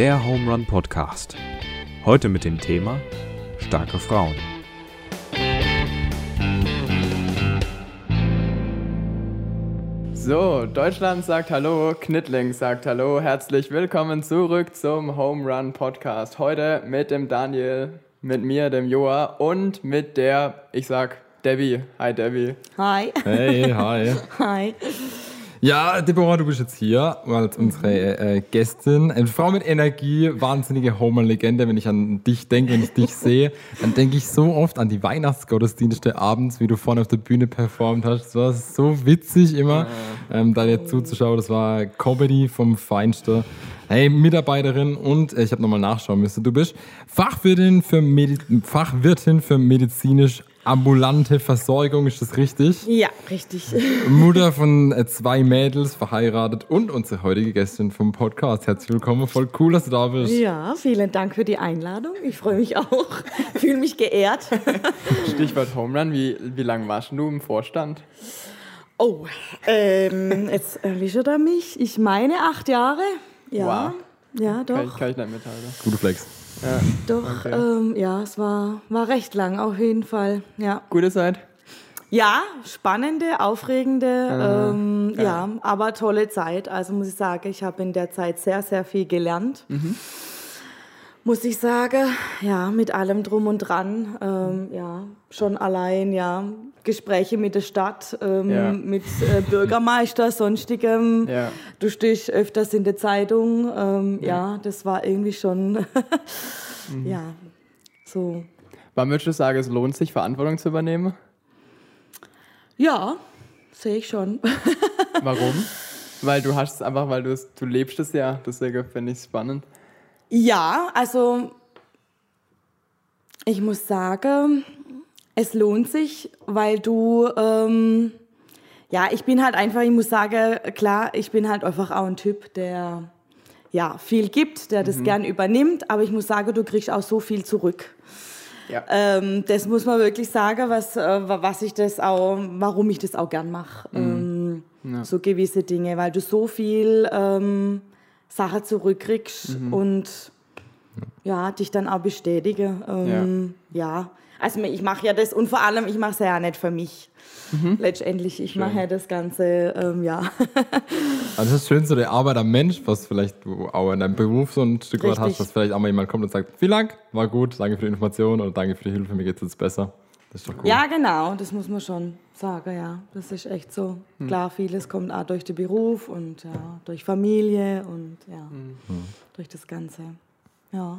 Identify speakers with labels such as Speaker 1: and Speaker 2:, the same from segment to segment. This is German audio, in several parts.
Speaker 1: der Home Run Podcast. Heute mit dem Thema starke Frauen.
Speaker 2: So, Deutschland sagt Hallo, Knittling sagt Hallo. Herzlich willkommen zurück zum Home Run Podcast. Heute mit dem Daniel, mit mir, dem Joa und mit der, ich sag, Debbie. Hi, Debbie.
Speaker 3: Hi.
Speaker 4: Hey, hi.
Speaker 3: Hi.
Speaker 4: Ja, Deborah, du bist jetzt hier als unsere äh, Gästin. Eine Frau mit Energie, wahnsinnige Homer-Legende. Wenn ich an dich denke, wenn ich dich sehe, dann denke ich so oft an die Weihnachtsgottesdienste abends, wie du vorne auf der Bühne performt hast. Das war so witzig immer, ähm, da dir zuzuschauen. Das war Comedy vom Feinsten. Hey, Mitarbeiterin und äh, ich habe nochmal nachschauen müssen. Du bist Fachwirtin für, Medi Fachwirtin für medizinisch ambulante Versorgung, ist das richtig?
Speaker 3: Ja, richtig.
Speaker 4: Mutter von äh, zwei Mädels, verheiratet und unsere heutige Gästin vom Podcast. Herzlich willkommen, voll cool, dass du da bist.
Speaker 3: Ja, vielen Dank für die Einladung. Ich freue mich auch. Fühle mich geehrt.
Speaker 2: Stichwort Home Run. Wie, wie lange warst du im Vorstand?
Speaker 3: Oh, ähm, jetzt erwischt er mich. Ich meine acht Jahre. Ja, ja,
Speaker 2: Kann ich,
Speaker 3: doch.
Speaker 2: kann ich nicht mitteilen.
Speaker 4: Gute Flex.
Speaker 2: Ja.
Speaker 3: Doch,
Speaker 2: Okay.
Speaker 3: ähm, ja, es war, war recht lang auf jeden Fall. Ja,
Speaker 2: Gute Zeit?
Speaker 3: ja spannende, aufregende, ähm,
Speaker 2: geil.
Speaker 3: ja, aber tolle Zeit. Also muss ich sagen, ich habe in der Zeit sehr, sehr viel gelernt. Muss ich sagen, ja, mit allem drum und dran, ähm, ja, schon allein, ja, Gespräche mit der Stadt, ähm,
Speaker 2: Ja.
Speaker 3: mit äh, Bürgermeister, sonstigem.
Speaker 2: Ja.
Speaker 3: Du stehst öfters in der Zeitung, ähm, ja. das war irgendwie schon, ja, so,
Speaker 2: Wann würdest du sagen, es lohnt sich, Verantwortung zu übernehmen?
Speaker 3: ja, sehe ich schon.
Speaker 2: Warum? weil du hast es einfach, weil du lebst es ja. Deswegen finde ich es spannend.
Speaker 3: Ja, also ich muss sagen, es lohnt sich, weil du, ähm, ja, ich bin halt einfach, ich muss sagen, klar, ich bin halt einfach auch ein Typ, der ja viel gibt, der das gern übernimmt, aber ich muss sagen, du kriegst auch so viel zurück.
Speaker 2: Ja.
Speaker 3: Ähm, das muss man wirklich sagen, was, äh, was ich das auch, warum ich das auch gern mache. Ähm, So gewisse Dinge, weil du so viel ähm, Sachen zurückkriegst und ja, dich dann auch bestätige. Ähm, ja. also ich mache ja das und vor allem, ich mache es ja nicht für mich. Letztendlich, ich mache ja das Ganze, ähm, ja.
Speaker 4: Also das ist schön, so der Arbeit am Mensch, was vielleicht du auch in deinem Beruf so ein Stück weit hast, dass vielleicht auch mal jemand kommt und sagt, vielen Dank, war gut, danke für die Information oder danke für die Hilfe, mir geht's jetzt besser. Das ist doch cool.
Speaker 3: Ja, genau, das muss man schon sagen, ja. Das ist echt so.
Speaker 2: Hm.
Speaker 3: Klar, vieles kommt auch durch den Beruf und ja, durch Familie und ja,
Speaker 2: Hm.
Speaker 3: durch das Ganze. Ja.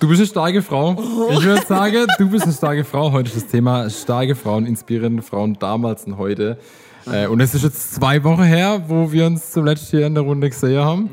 Speaker 4: Du bist eine starke Frau. Ich würde sagen, du bist eine starke Frau. Heute ist das Thema starke Frauen, inspirierende Frauen damals und heute. Äh, und es ist jetzt zwei Wochen her, wo wir uns zuletzt hier in der Runde gesehen haben.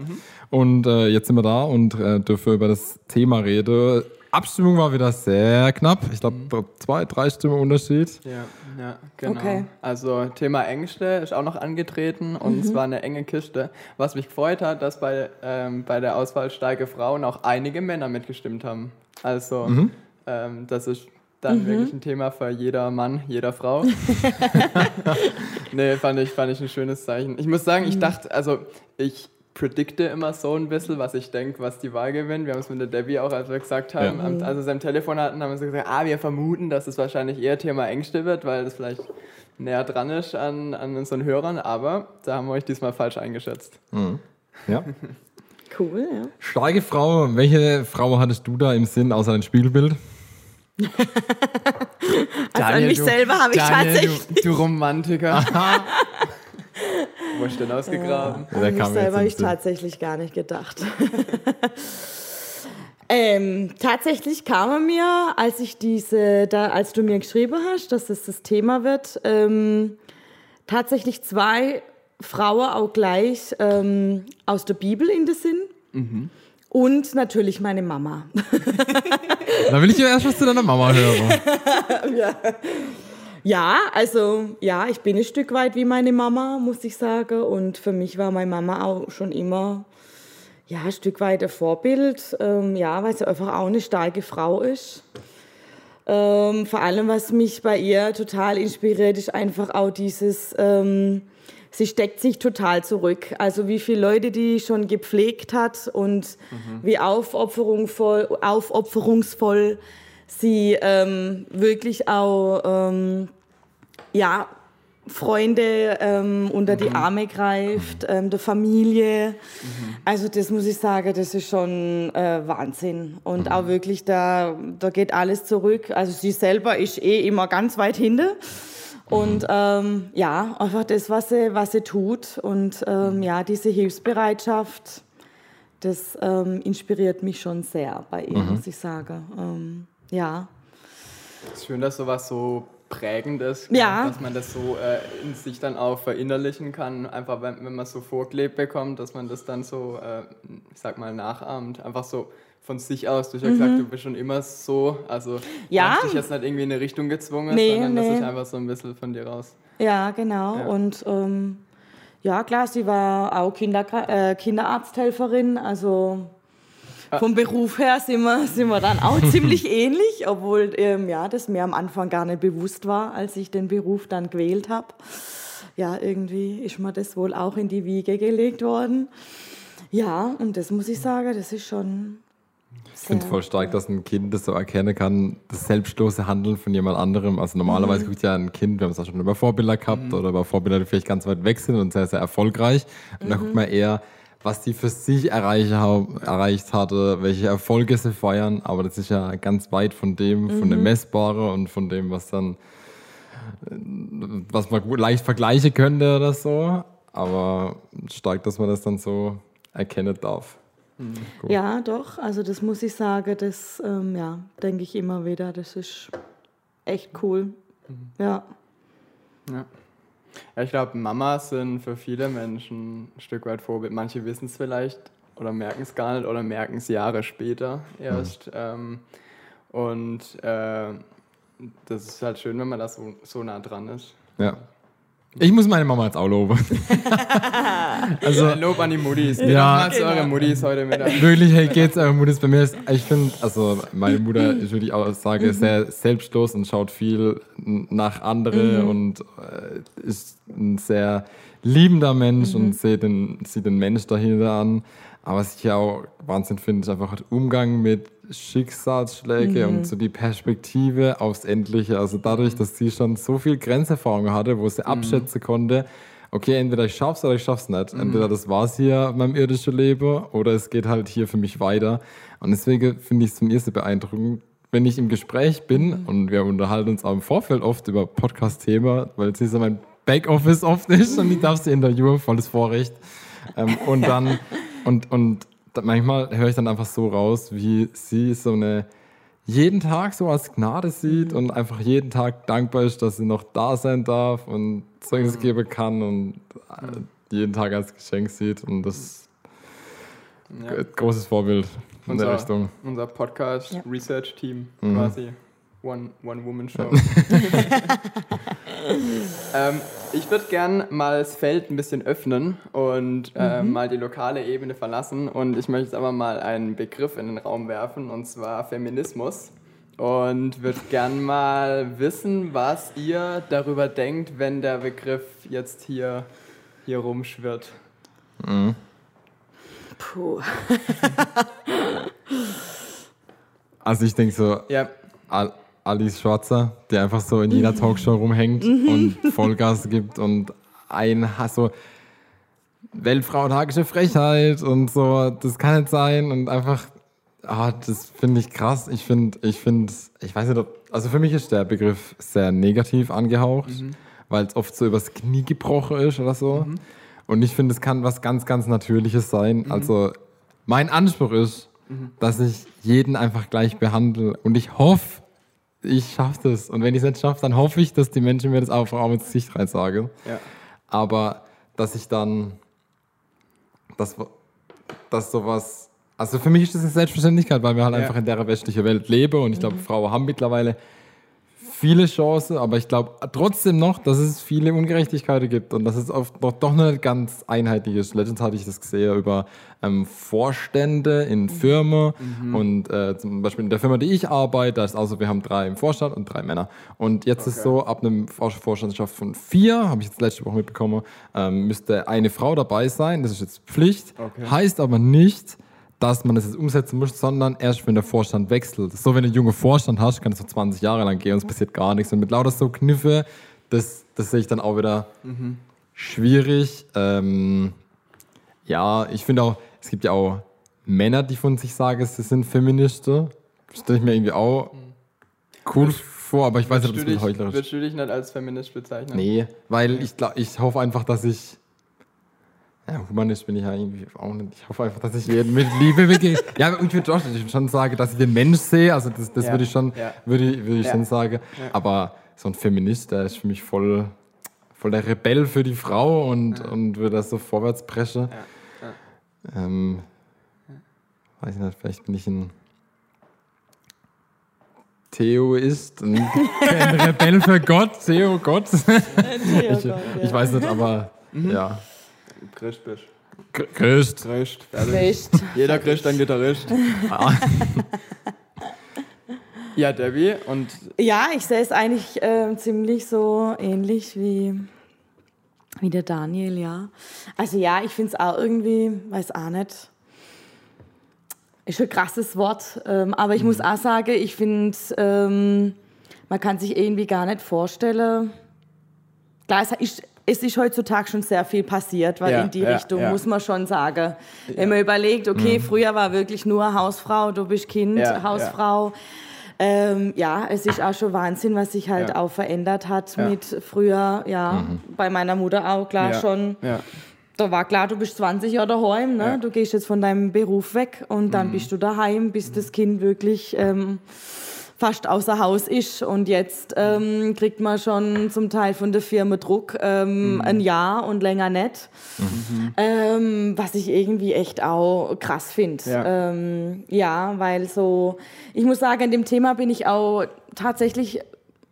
Speaker 4: Und äh, jetzt sind wir da und äh, dürfen über das Thema reden. Abstimmung war wieder sehr knapp. Ich glaube, zwei, drei Stimmen Unterschied.
Speaker 2: Ja, ja, genau.
Speaker 3: Okay.
Speaker 2: Also Thema Ängste ist auch noch angetreten und es war eine enge Kiste. Was mich gefreut hat, dass bei, ähm, bei der Auswahl starke Frauen auch einige Männer mitgestimmt haben. Also ähm, das ist dann wirklich ein Thema für jeder Mann, jeder Frau. nee, fand ich, fand ich ein schönes Zeichen. Ich muss sagen, ich dachte, also ich predikte immer so ein bisschen, was ich denke, was die Wahl gewinnt. Wir haben es mit der Debbie auch, als wir gesagt haben,
Speaker 4: Ja.
Speaker 2: am- als wir sie am Telefon hatten, haben wir so gesagt, ah, wir vermuten, dass es wahrscheinlich eher Thema Ängste wird, weil das vielleicht näher dran ist an, an unseren Hörern, aber da haben wir euch diesmal falsch eingeschätzt.
Speaker 4: Ja.
Speaker 3: Cool, ja.
Speaker 4: Starke Frau. Welche Frau hattest du da im Sinn außer dein Spiegelbild?
Speaker 3: Also an mich
Speaker 2: du-
Speaker 3: selber habe ich
Speaker 2: Daniel,
Speaker 3: tatsächlich.
Speaker 2: Du, du Romantiker. Wo hast du denn ausgegraben?
Speaker 4: Ja,
Speaker 3: An mich selber habe ich tatsächlich gar nicht gedacht. ähm, tatsächlich kam mir, als ich diese, da, als du mir geschrieben hast, dass das das Thema wird, ähm, tatsächlich zwei Frauen auch gleich ähm, aus der Bibel in den Sinn.
Speaker 4: Mhm.
Speaker 3: Und natürlich meine Mama.
Speaker 4: Da will ich ja erst was zu deiner Mama hören.
Speaker 3: Ja, also ja, ich bin ein Stück weit wie meine Mama, muss ich sagen. Und für mich war meine Mama auch schon immer ja, ein Stück weit ein Vorbild. Ähm, ja, weil sie einfach auch eine starke Frau ist. Ähm, vor allem, was mich bei ihr total inspiriert, ist einfach auch dieses ähm, sie steckt sich total zurück. Also wie viele Leute die schon gepflegt hat und mhm. wie aufopferungsvoll, aufopferungsvoll sie ähm, wirklich auch ähm, ja, Freunde ähm, unter mhm. die Arme greift, ähm, der Familie. Mhm. Also das muss ich sagen, das ist schon äh, Wahnsinn. Und mhm. auch wirklich, da, da geht alles zurück. Also sie selber ist eh immer ganz weit hinten. Und mhm. ähm, ja, einfach das, was sie, was sie tut. Und ähm, mhm. ja, diese Hilfsbereitschaft, das ähm, inspiriert mich schon sehr bei ihr, muss ich sagen. Ja.
Speaker 2: Schön, dass sowas so prägend ist,
Speaker 3: ja.
Speaker 2: dass man das so äh, in sich dann auch verinnerlichen kann, einfach wenn, wenn man es so vorgelebt bekommt, dass man das dann so, äh, ich sag mal, nachahmt, einfach so von sich aus. Du hast ja mhm. gesagt, du bist schon immer so, also
Speaker 3: ja.
Speaker 2: hast dich jetzt nicht irgendwie in eine Richtung gezwungen, nee, sondern nee. das ist einfach so ein bisschen von dir raus.
Speaker 3: Ja, genau. Ja. Und ähm, ja, klar, sie war auch Kinder, äh, Kinderarzthelferin, also vom Beruf her sind wir, sind wir dann auch ziemlich ähnlich, obwohl ähm, ja, das mir am Anfang gar nicht bewusst war, als ich den Beruf dann gewählt habe. Ja, irgendwie ist mir das wohl auch in die Wiege gelegt worden. Ja, und das muss ich sagen, das ist schon.
Speaker 4: Ich finde es voll stark, dass ein Kind das so erkennen kann, das selbstlose Handeln von jemand anderem. Also normalerweise mhm. guckt ja ein Kind, wir haben es auch schon über Vorbilder gehabt mhm. oder über Vorbilder, die vielleicht ganz weit weg sind und sehr, sehr erfolgreich. Und mhm. da guckt man eher, was die für sich erreicht, erreicht hatte, welche Erfolge sie feiern, aber das ist ja ganz weit von dem, mhm. von dem mhm. Messbaren und von dem, was dann, was man gut leicht vergleichen könnte oder so. Aber stark, dass man das dann so erkennen darf.
Speaker 3: Mhm. Ja, doch. Also das muss ich sagen, das ähm, ja, denke ich immer wieder. Das ist echt cool. Mhm. Ja.
Speaker 2: Ja. Ja, ich glaube, Mamas sind für viele Menschen ein Stück weit Vorbild. Manche wissen es vielleicht oder merken es gar nicht oder merken es Jahre später erst. Mhm. Ähm, und äh, das ist halt schön, wenn man da so, so nah dran ist.
Speaker 4: Ja. Ich muss meine Mama jetzt auch loben.
Speaker 2: also, ja, Lob an die Muttis.
Speaker 4: Ja,
Speaker 2: genau. eure Muttis heute Mittag.
Speaker 4: Wirklich, hey, geht's eure Muttis? Bei mir ist, ich finde, also meine Mutter ist wirklich auch sage, mhm. sehr selbstlos und schaut viel nach andere mhm. und äh, ist ein sehr liebender Mensch mhm. und sieht den, sieht den Mensch dahinter an. Aber was ich ja auch Wahnsinn finde, ist einfach der Umgang mit Schicksalsschläge mhm. und so die Perspektive aufs Endliche. Also dadurch, dass sie schon so viel Grenzerfahrung hatte, wo sie mhm. abschätzen konnte, okay, entweder ich schaff's oder ich schaff's nicht. Mhm. Entweder das war's hier in meinem irdischen Leben oder es geht halt hier für mich weiter. Und deswegen finde ich es von ihr sehr beeindruckend, wenn ich im Gespräch bin mhm. und wir unterhalten uns auch im Vorfeld oft über Podcast-Thema, weil sie so mein Backoffice oft ist und ich darf sie interviewen, volles Vorrecht. Ähm, und dann, und, und manchmal höre ich dann einfach so raus, wie sie so eine jeden Tag so als Gnade sieht mhm. und einfach jeden Tag dankbar ist, dass sie noch da sein darf und Zeugnis mhm. geben kann und mhm. jeden Tag als Geschenk sieht und das ja. großes Vorbild in
Speaker 2: unser,
Speaker 4: der Richtung.
Speaker 2: Unser Podcast ja. Research Team mhm. quasi One-Woman-Show. ähm, ich würde gern mal das Feld ein bisschen öffnen und äh, mhm. mal die lokale Ebene verlassen. Und ich möchte jetzt aber mal einen Begriff in den Raum werfen, und zwar Feminismus. Und würde gern mal wissen, was ihr darüber denkt, wenn der Begriff jetzt hier, hier rumschwirrt. Mhm.
Speaker 3: Puh.
Speaker 4: also ich denke so,
Speaker 2: ja.
Speaker 4: Alice Schwarzer, die einfach so in jeder Talkshow rumhängt mhm. und Vollgas gibt und ein so Weltfrauentagische Frechheit und so, das kann nicht sein und einfach, ah, das finde ich krass. Ich finde, ich finde, ich weiß nicht, ob, also für mich ist der Begriff sehr negativ angehaucht, mhm. weil es oft so übers Knie gebrochen ist oder so. Mhm. Und ich finde, es kann was ganz, ganz Natürliches sein. Mhm. Also mein Anspruch ist, mhm. dass ich jeden einfach gleich behandle und ich hoffe, ich schaffe das. Und wenn ich es nicht schaffe, dann hoffe ich, dass die Menschen mir das auch, auch ins Gesicht rein sagen.
Speaker 2: Ja.
Speaker 4: Aber dass ich dann, dass, dass sowas, also für mich ist das eine Selbstverständlichkeit, weil wir halt ja. einfach in der westlichen Welt leben und ich glaube, mhm. Frauen haben mittlerweile viele Chancen, aber ich glaube trotzdem noch, dass es viele Ungerechtigkeiten gibt und dass es oft noch, doch nicht ganz einheitlich ist. Letztens hatte ich das gesehen über ähm, Vorstände in Firmen mhm. und äh, zum Beispiel in der Firma, die ich arbeite, da ist also, wir haben drei im Vorstand und drei Männer. Und jetzt okay. ist so, ab einem Vorstandschaft von vier, habe ich jetzt letzte Woche mitbekommen, ähm, müsste eine Frau dabei sein. Das ist jetzt Pflicht. Okay. Heißt aber nicht, dass man das jetzt umsetzen muss, sondern erst, wenn der Vorstand wechselt. So, wenn du einen jungen Vorstand hast, kann es so 20 Jahre lang gehen und es passiert gar nichts. Und mit lauter so Kniffe, das, das sehe ich dann auch wieder mhm. schwierig. Ähm, ja, ich finde auch, es gibt ja auch Männer, die von sich sagen, sie sind Feministen. Das stelle ich mir irgendwie auch cool Willst, vor, aber ich weiß nicht, ob das
Speaker 2: heuchlerisch ist. Würdest du dich nicht als Feminist bezeichnen?
Speaker 4: Nee, weil ich, ich hoffe einfach, dass ich ja, Humanist bin ich ja irgendwie auch nicht. Ich hoffe einfach, dass ich jeden mit Liebe begegne. ja, und für Josh, ich schon sage, dass ich den Mensch sehe. Also das, das ja. würde ich schon, ja. würde ich, würde ich ja. schon sagen. Aber so ein Feminist, der ist für mich voll, voll der Rebell für die Frau und, und würde das so vorwärts preschen. Ähm, weiß ich nicht, vielleicht bin ich ein Theoist, ein, ein Rebell für Gott, Theo Gott. Ich, ich weiß nicht, aber mhm. ja.
Speaker 2: Christ bist.
Speaker 4: Christ.
Speaker 2: Christ. Christ. Jeder Christ ein Gitarrist. Ja, Debbie, und.
Speaker 3: Ja, ich sehe es eigentlich äh, ziemlich so ähnlich wie, wie der Daniel, ja. Also ja, ich finde es auch irgendwie, weiß auch nicht. Ist ein krasses Wort, ähm, aber ich mhm. muss auch sagen, ich finde, ähm, man kann sich irgendwie gar nicht vorstellen. Klar, es ist es ist heutzutage schon sehr viel passiert, weil ja, in die ja, Richtung ja. muss man schon sagen. Wenn man überlegt, okay, mhm. früher war wirklich nur Hausfrau, du bist Kind, Hausfrau. Ähm, ja, es ist auch schon Wahnsinn, was sich halt auch verändert hat mit früher, ja, mhm. bei meiner Mutter auch klar schon. Da war klar, du bist 20 Jahre daheim, ne? du gehst jetzt von deinem Beruf weg und dann mhm. bist du daheim, bis das Kind wirklich ähm, fast außer Haus ist. Und jetzt ähm, kriegt man schon zum Teil von der Firma Druck ähm, mhm. ein Jahr und länger nicht. Mhm. Ähm, was ich irgendwie echt auch krass finde. Ja. Ähm, ja, weil so, ich muss sagen, an dem Thema bin ich auch tatsächlich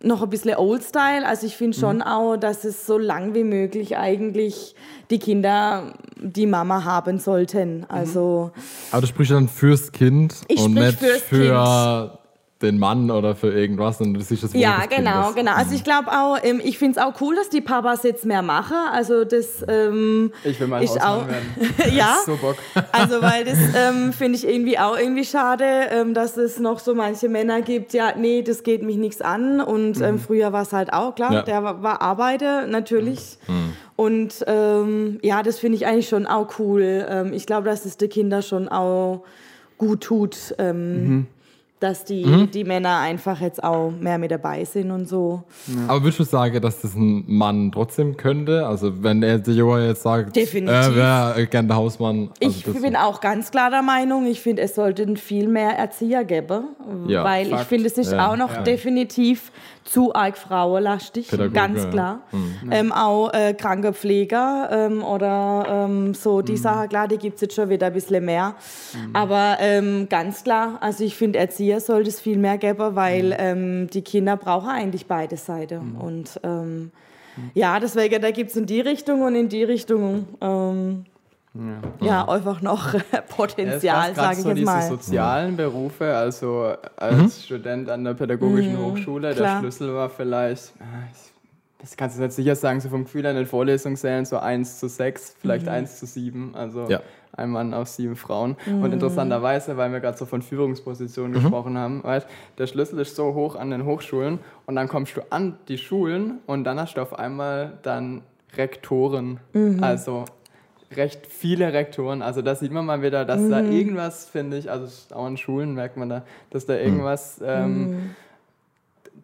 Speaker 3: noch ein bisschen Old-Style. Also ich finde schon mhm. auch, dass es so lang wie möglich eigentlich die Kinder die Mama haben sollten. Also
Speaker 4: Aber du sprichst dann fürs Kind und nicht für kind den Mann oder für irgendwas und du siehst das
Speaker 3: Wohl Ja, genau, Kindes. genau. Also ich glaube auch, ähm, ich finde es auch cool, dass die Papas jetzt mehr machen. Also das ähm,
Speaker 2: Ich will mal ist auch
Speaker 3: werden. ja. So Bock. also weil das ähm, finde ich irgendwie auch irgendwie schade, ähm, dass es noch so manche Männer gibt, ja, nee, das geht mich nichts an. Und ähm, mhm. früher war es halt auch, klar, ja. der war, war Arbeiter, natürlich. Mhm. Und ähm, ja, das finde ich eigentlich schon auch cool. ich glaube, dass es die Kinder schon auch gut tut. Mhm dass die, mhm. die Männer einfach jetzt auch mehr mit dabei sind und so.
Speaker 4: Ja. Aber würdest du sagen, dass das ein Mann trotzdem könnte? Also wenn er der Junge jetzt sagt, Definitiv. er wäre gerne der Hausmann.
Speaker 3: Also ich bin auch ganz klar der Meinung, ich finde, es sollten viel mehr Erzieher geben, ja, weil Fakt. ich finde, es ist ja. auch noch definitiv zu arg frauenlastig, Pädagoge, ganz klar. Mhm. Ähm, auch äh, Krankenpfleger ähm, oder ähm, so die mhm. Sache, klar, die gibt es jetzt schon wieder ein bisschen mehr. Mhm. Aber ähm, ganz klar, also ich finde, Erzieher sollte es viel mehr geben, weil mhm. ähm, die Kinder brauchen eigentlich beide Seiten. Mhm. Und ähm, ja, deswegen, da gibt es in die Richtung und in die Richtung. Ja. ja, einfach noch Potenzial, ja, sage ich so jetzt mal.
Speaker 2: diese sozialen Berufe, also als mhm. Student an der pädagogischen mhm, Hochschule, klar. der Schlüssel war vielleicht, ah, das kannst du nicht sicher sagen, so vom Gefühl an den Vorlesungssälen so 1 zu 6, vielleicht mhm. 1 zu 7, also ja. ein Mann auf sieben Frauen. Mhm. Und interessanterweise, weil wir gerade so von Führungspositionen mhm. gesprochen haben, weißt, der Schlüssel ist so hoch an den Hochschulen und dann kommst du an die Schulen und dann hast du auf einmal dann Rektoren, mhm. also recht viele Rektoren. Also da sieht man mal wieder, dass mhm. da irgendwas, finde ich, also auch an Schulen merkt man da, dass da irgendwas. Mhm. Ähm,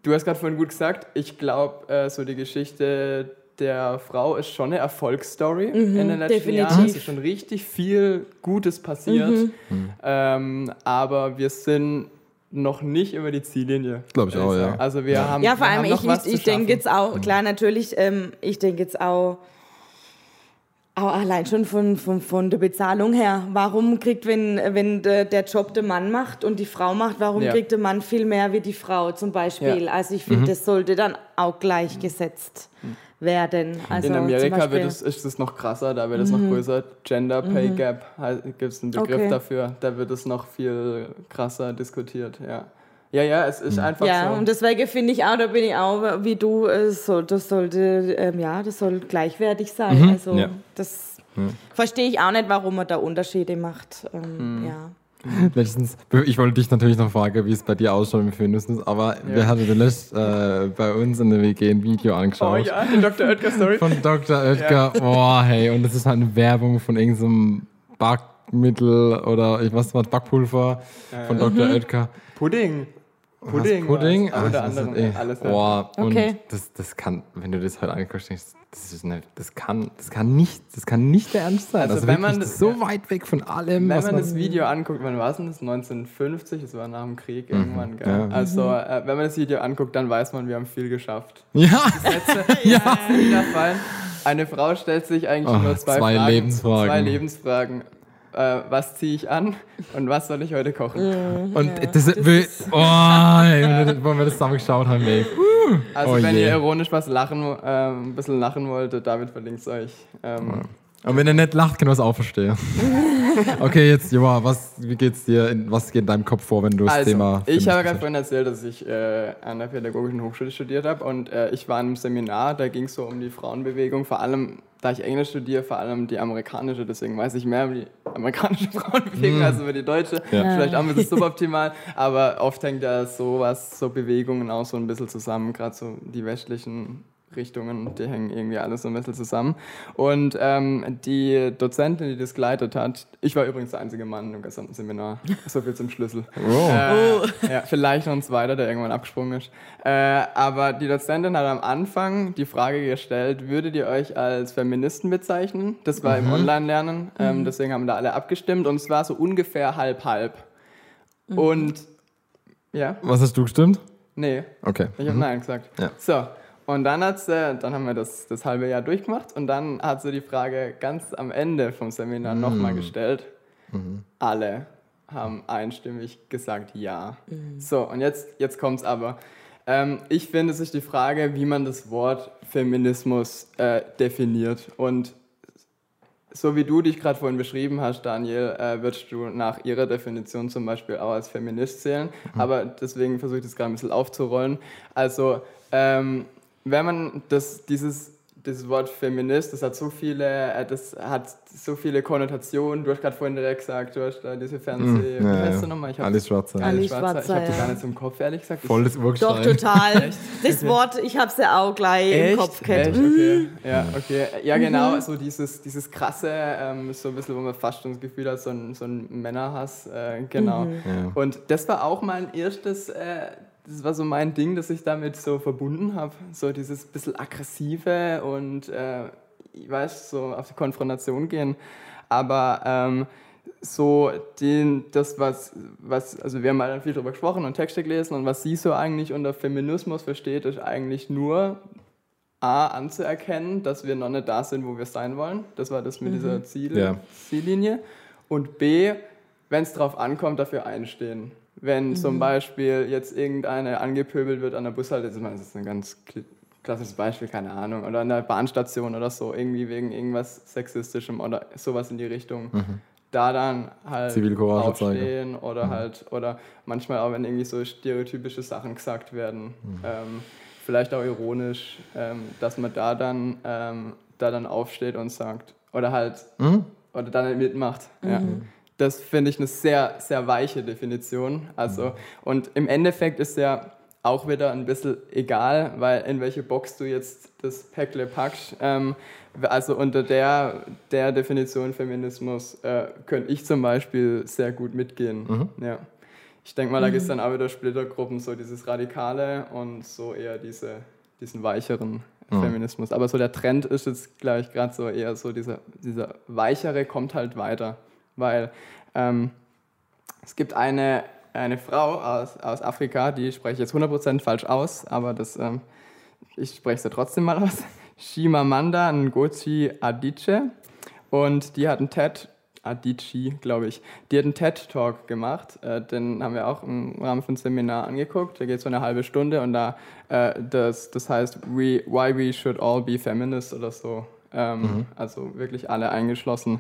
Speaker 2: du hast gerade vorhin gut gesagt, ich glaube, äh, so die Geschichte der Frau ist schon eine Erfolgsstory mhm, in den letzten definitiv. Jahren. Es ist schon richtig viel Gutes passiert. Mhm. mhm. Ähm, aber wir sind noch nicht über die Ziellinie.
Speaker 4: Glaube ich auch, ja.
Speaker 2: Also wir haben
Speaker 3: Ja, vor allem
Speaker 2: ich,
Speaker 3: ich, ich denke jetzt auch, klar, natürlich, ähm, ich denke jetzt auch, auch allein schon von, von, von der Bezahlung her. Warum kriegt, wenn, wenn der, der Job der Mann macht und die Frau macht, warum ja. kriegt der Mann viel mehr wie die Frau zum Beispiel? Ja. Also ich finde, mhm. das sollte dann auch gleichgesetzt werden. Also
Speaker 2: In Amerika wird es, ist es noch krasser, da wird es mhm. noch größer. Gender Pay mhm. Gap gibt es einen Begriff okay. dafür. Da wird es noch viel krasser diskutiert, ja. Ja, ja, es ist einfach
Speaker 3: ja,
Speaker 2: so.
Speaker 3: Ja, und deswegen finde ich auch, da bin ich auch wie du, äh, so, das sollte, ähm, ja, das soll gleichwertig sein. Mhm. Also ja. das mhm. verstehe ich auch nicht, warum man da Unterschiede macht. Ähm, mhm. ja.
Speaker 4: Letztens, ich wollte dich natürlich noch fragen, wie es bei dir ausschaut im Feminismus, aber ja. wir hatten letztens äh, bei uns in der WG ein Video angeschaut.
Speaker 2: Oh ja, die Dr. Oetker Story.
Speaker 4: Von Dr. Oetker. Ja. Boah, hey, und das ist halt eine Werbung von irgendeinem Backmittel oder ich weiß was, Backpulver von Dr. Mhm. Oetker.
Speaker 2: Pudding.
Speaker 4: Pudding. Pudding?
Speaker 2: Ach, unter anderem ist, alles.
Speaker 4: Boah, okay. und das, das kann, wenn du das heute anguckst, denkst das ist nicht, das kann, das kann nicht, das kann nicht der Ernst sein.
Speaker 2: Also,
Speaker 4: also
Speaker 2: wenn man das,
Speaker 4: so ja. weit weg von allem.
Speaker 2: Wenn man, man das Video anguckt, wann war es denn das? 1950, das war nach dem Krieg mhm. irgendwann, gell? Ja. Also, äh, wenn man das Video anguckt, dann weiß man, wir haben viel geschafft.
Speaker 4: Ja.
Speaker 2: Gesetze, ja. Eine Frau stellt sich eigentlich oh, nur zwei,
Speaker 4: zwei
Speaker 2: Fragen,
Speaker 4: Lebensfragen.
Speaker 2: Zwei Lebensfragen äh, was ziehe ich an und was soll ich heute kochen.
Speaker 4: Und ja, das, das will, oh, ey, wo wir das zusammen geschaut haben, ey.
Speaker 2: Also oh wenn je. ihr ironisch was lachen, äh, ein bisschen lachen wollt, David verlinkt es euch. Ähm,
Speaker 4: ja. Und wenn er nicht lacht, kann er es auch verstehen. okay, jetzt, Joa, was, wie geht's dir, was geht in deinem Kopf vor, wenn du das
Speaker 2: also,
Speaker 4: Thema.
Speaker 2: Ich habe gerade vorhin erzählt, dass ich äh, an der Pädagogischen Hochschule studiert habe und äh, ich war in einem Seminar, da ging es so um die Frauenbewegung, vor allem, da ich Englisch studiere, vor allem die amerikanische, deswegen weiß ich mehr über die amerikanische Frauenbewegung mm. als über die deutsche. Ja. Vielleicht auch ein bisschen suboptimal, aber oft hängt ja sowas, so Bewegungen auch so ein bisschen zusammen, gerade so die westlichen Richtungen, die hängen irgendwie alles so ein bisschen zusammen. Und ähm, die Dozentin, die das geleitet hat, ich war übrigens der einzige Mann im gesamten Seminar. So viel zum Schlüssel.
Speaker 4: Oh. Äh,
Speaker 3: oh.
Speaker 2: Ja, vielleicht noch ein zweiter, der irgendwann abgesprungen ist. Äh, aber die Dozentin hat am Anfang die Frage gestellt, würdet ihr euch als Feministen bezeichnen? Das war mhm. im Online-Lernen, ähm, mhm. deswegen haben da alle abgestimmt und es war so ungefähr halb-halb. Mhm. Und ja.
Speaker 4: Was hast du gestimmt?
Speaker 2: Nee.
Speaker 4: Okay.
Speaker 2: Ich habe mhm. Nein gesagt. Ja. So. Und dann, hat's, äh, dann haben wir das, das halbe Jahr durchgemacht und dann hat sie die Frage ganz am Ende vom Seminar mhm. nochmal gestellt. Mhm. Alle haben einstimmig gesagt ja. Mhm. So, und jetzt, jetzt kommt es aber. Ähm, ich finde, es ist die Frage, wie man das Wort Feminismus äh, definiert. Und so wie du dich gerade vorhin beschrieben hast, Daniel, äh, würdest du nach ihrer Definition zum Beispiel auch als Feminist zählen. Mhm. Aber deswegen versuche ich das gerade ein bisschen aufzurollen. Also, ähm, wenn man das, dieses, dieses Wort Feminist, das hat so viele, äh, das hat so viele Konnotationen. Du hast gerade vorhin direkt gesagt, du hast da diese Fernseh...
Speaker 4: Mm, ja, wie heißt du nochmal?
Speaker 2: Alice
Speaker 4: Schwarzer.
Speaker 3: Alice Schwarzer.
Speaker 2: Ich habe die gar nicht im Kopf, ehrlich gesagt.
Speaker 4: Voll das
Speaker 3: Doch, total. das Wort, ich habe es ja auch gleich Echt? im Kopf
Speaker 2: gehabt. Okay. Ja, okay. Ja, genau, mhm. so dieses, dieses krasse, ähm, so ein bisschen, wo man fast schon das Gefühl hat, so ein, so ein Männerhass, äh, genau. Mhm. Ja. Und das war auch mein erstes... Äh, das war so mein Ding, dass ich damit so verbunden habe. So dieses bisschen aggressive und, äh, ich weiß, so auf die Konfrontation gehen. Aber ähm, so den, das, was, was, also wir haben halt viel darüber gesprochen und Texte gelesen und was sie so eigentlich unter Feminismus versteht, ist eigentlich nur A, anzuerkennen, dass wir noch nicht da sind, wo wir sein wollen. Das war das mit mhm. dieser Ziel, ja. Ziellinie. Und B, wenn es darauf ankommt, dafür einstehen. Wenn mhm. zum Beispiel jetzt irgendeine angepöbelt wird an der Bushaltestelle, das ist ein ganz klassisches Beispiel, keine Ahnung, oder an der Bahnstation oder so, irgendwie wegen irgendwas Sexistischem oder sowas in die Richtung. Mhm. Da dann halt aufstehen oder mhm. halt, oder manchmal auch, wenn irgendwie so stereotypische Sachen gesagt werden, mhm. ähm, vielleicht auch ironisch, ähm, dass man da dann, ähm, da dann aufsteht und sagt, oder halt, mhm. oder dann halt mitmacht. Ja. Mhm. Das finde ich eine sehr, sehr weiche Definition. Also, und im Endeffekt ist ja auch wieder ein bisschen egal, weil in welche Box du jetzt das Päckle packst. Ähm, also unter der, der Definition Feminismus äh, könnte ich zum Beispiel sehr gut mitgehen. Mhm. Ja. Ich denke mal, da gibt es mhm. dann auch wieder Splittergruppen, so dieses Radikale und so eher diese, diesen weicheren mhm. Feminismus. Aber so der Trend ist jetzt, glaube ich, gerade so eher so dieser, dieser weichere kommt halt weiter weil ähm, es gibt eine, eine Frau aus, aus Afrika, die spreche ich jetzt 100% falsch aus, aber das, ähm, ich spreche sie trotzdem mal aus. Shimamanda Ngozi Adichie. Und die hat einen TED, Adichie, glaube ich, die hat einen TED-Talk gemacht. Äh, den haben wir auch im Rahmen von Seminar angeguckt. Der geht so eine halbe Stunde und da, äh, das, das heißt we, Why We Should All Be Feminists oder so. Ähm, mhm. Also wirklich alle eingeschlossen.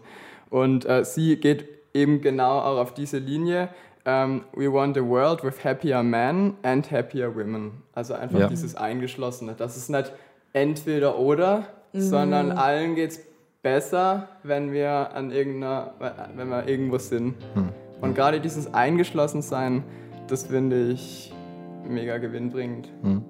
Speaker 2: Und äh, sie geht eben genau auch auf diese Linie. Um, ähm, we want a world with happier men and happier women. Also einfach ja. dieses Eingeschlossene. Das ist nicht entweder oder, mhm. sondern allen geht es besser, wenn wir an irgendeiner, wenn wir irgendwo sind. Mhm. Und gerade dieses Eingeschlossensein, das finde ich mega gewinnbringend. Mhm.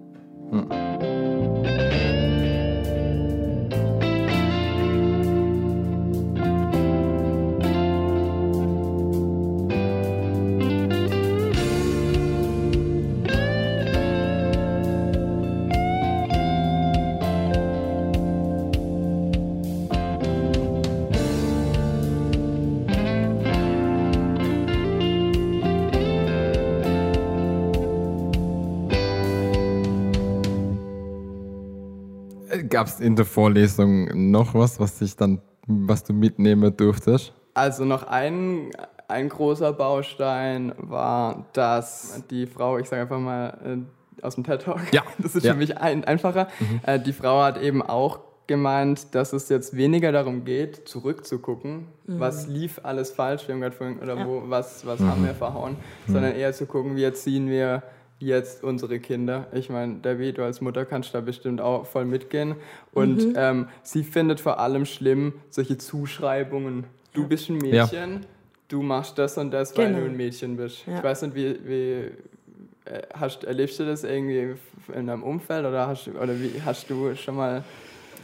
Speaker 4: Gab es in der Vorlesung noch was, was dich dann, was du mitnehmen durftest?
Speaker 2: Also noch ein, ein großer Baustein war, dass die Frau, ich sage einfach mal äh, aus dem TED Talk, ja. das ist ja. für mich ein, einfacher, mhm. äh, die Frau hat eben auch gemeint, dass es jetzt weniger darum geht, zurückzugucken, mhm. was lief alles falsch, wir haben gerade vorhin, oder ja. wo, was, was mhm. haben wir verhauen, mhm. sondern eher zu gucken, wie erziehen wir jetzt unsere Kinder. Ich meine, Debbie, du als Mutter kannst da bestimmt auch voll mitgehen. Und mhm. ähm, sie findet vor allem schlimm solche Zuschreibungen. Du bist ein Mädchen, ja. du machst das und das, genau. weil du ein Mädchen bist. Ja. Ich weiß nicht, wie, wie äh, hast, erlebst du das irgendwie in deinem Umfeld oder hast, oder wie, hast du schon mal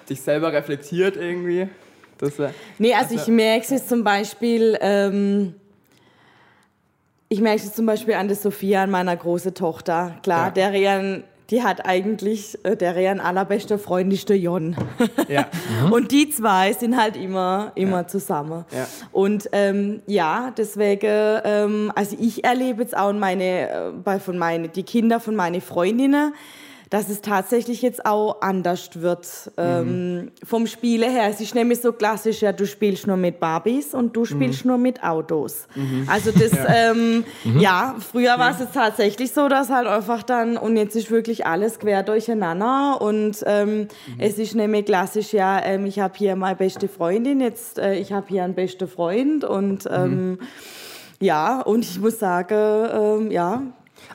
Speaker 2: dich selber reflektiert irgendwie?
Speaker 3: Dass, nee, also, also ich merke es zum Beispiel... Ähm ich merke es zum Beispiel an der Sophia, an meiner großen Tochter. Klar, ja. deren, die hat eigentlich, äh, deren allerbeste Freund ist der Jon. Ja. Mhm. Und die zwei sind halt immer, immer ja. zusammen. Ja. Und ähm, ja, deswegen, ähm, also ich erlebe jetzt auch meine, äh, bei, von meine, die Kinder von meinen Freundinnen, dass es tatsächlich jetzt auch anders wird ähm, mhm. vom Spiele her. Es ist nämlich so klassisch, ja, du spielst nur mit Barbies und du spielst mhm. nur mit Autos. Mhm. Also das, ja, ähm, mhm. ja früher war es jetzt tatsächlich so, dass halt einfach dann, und jetzt ist wirklich alles quer durcheinander und ähm, mhm. es ist nämlich klassisch, ja, ähm, ich habe hier meine beste Freundin, jetzt äh, ich habe hier einen besten Freund und ähm, ja, und ich muss sagen, ähm, ja,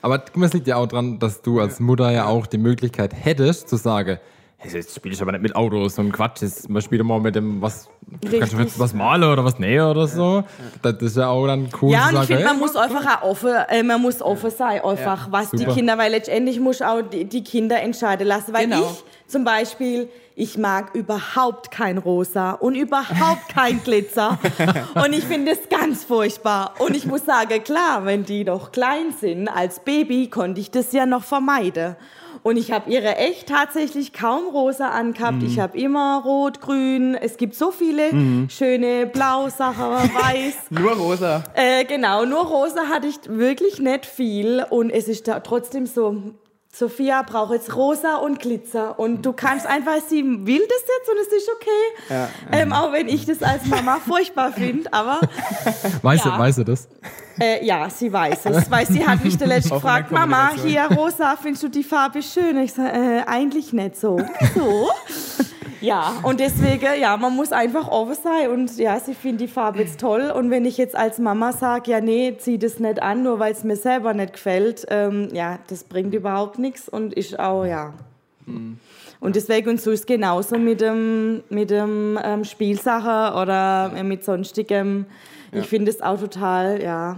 Speaker 4: aber es liegt ja auch daran, dass du als Mutter ja auch die Möglichkeit hättest zu sagen, jetzt spiele ich aber nicht mit Autos und Quatsch, jetzt man spielt mal mit dem, was, kannst du jetzt was malen oder was nähen oder so. Das ist ja auch dann cool.
Speaker 3: Ja, und ich finde, man muss einfach auch offen, äh, man muss offen sein, einfach, ja. was Super. die Kinder, weil letztendlich muss auch die, die Kinder entscheiden lassen, weil genau. ich zum Beispiel, ich mag überhaupt kein Rosa und überhaupt kein Glitzer. und ich finde es ganz furchtbar. Und ich muss sagen, klar, wenn die noch klein sind, als Baby konnte ich das ja noch vermeiden. Und ich habe ihre echt tatsächlich kaum rosa angehabt. Mhm. Ich habe immer rot, grün. Es gibt so viele mhm. schöne blau Sachen, weiß.
Speaker 2: nur rosa.
Speaker 3: Äh, genau, nur rosa hatte ich wirklich nicht viel. Und es ist da trotzdem so Sophia braucht jetzt rosa und Glitzer und du kannst einfach, sie will das jetzt und es ist okay. Ja, ähm, auch wenn ich das als Mama furchtbar finde, aber.
Speaker 4: Weiß, ja. weiß sie das?
Speaker 3: Äh, ja, sie weiß es, weil sie hat mich der letzte gefragt, Mama, hier rosa, findest du die Farbe schön? Ich sage, äh, eigentlich nicht so. So. Ja, und deswegen, ja, man muss einfach offen sein und ja, sie findet die Farbe jetzt toll und wenn ich jetzt als Mama sage, ja, nee, zieh das nicht an, nur weil es mir selber nicht gefällt, ähm, ja, das bringt überhaupt nichts und ich auch, ja. Mhm. Und deswegen, und so ist es genauso mit dem, mit dem ähm, Spielsache oder mit sonstigem. Ja. Ich finde es auch total, ja,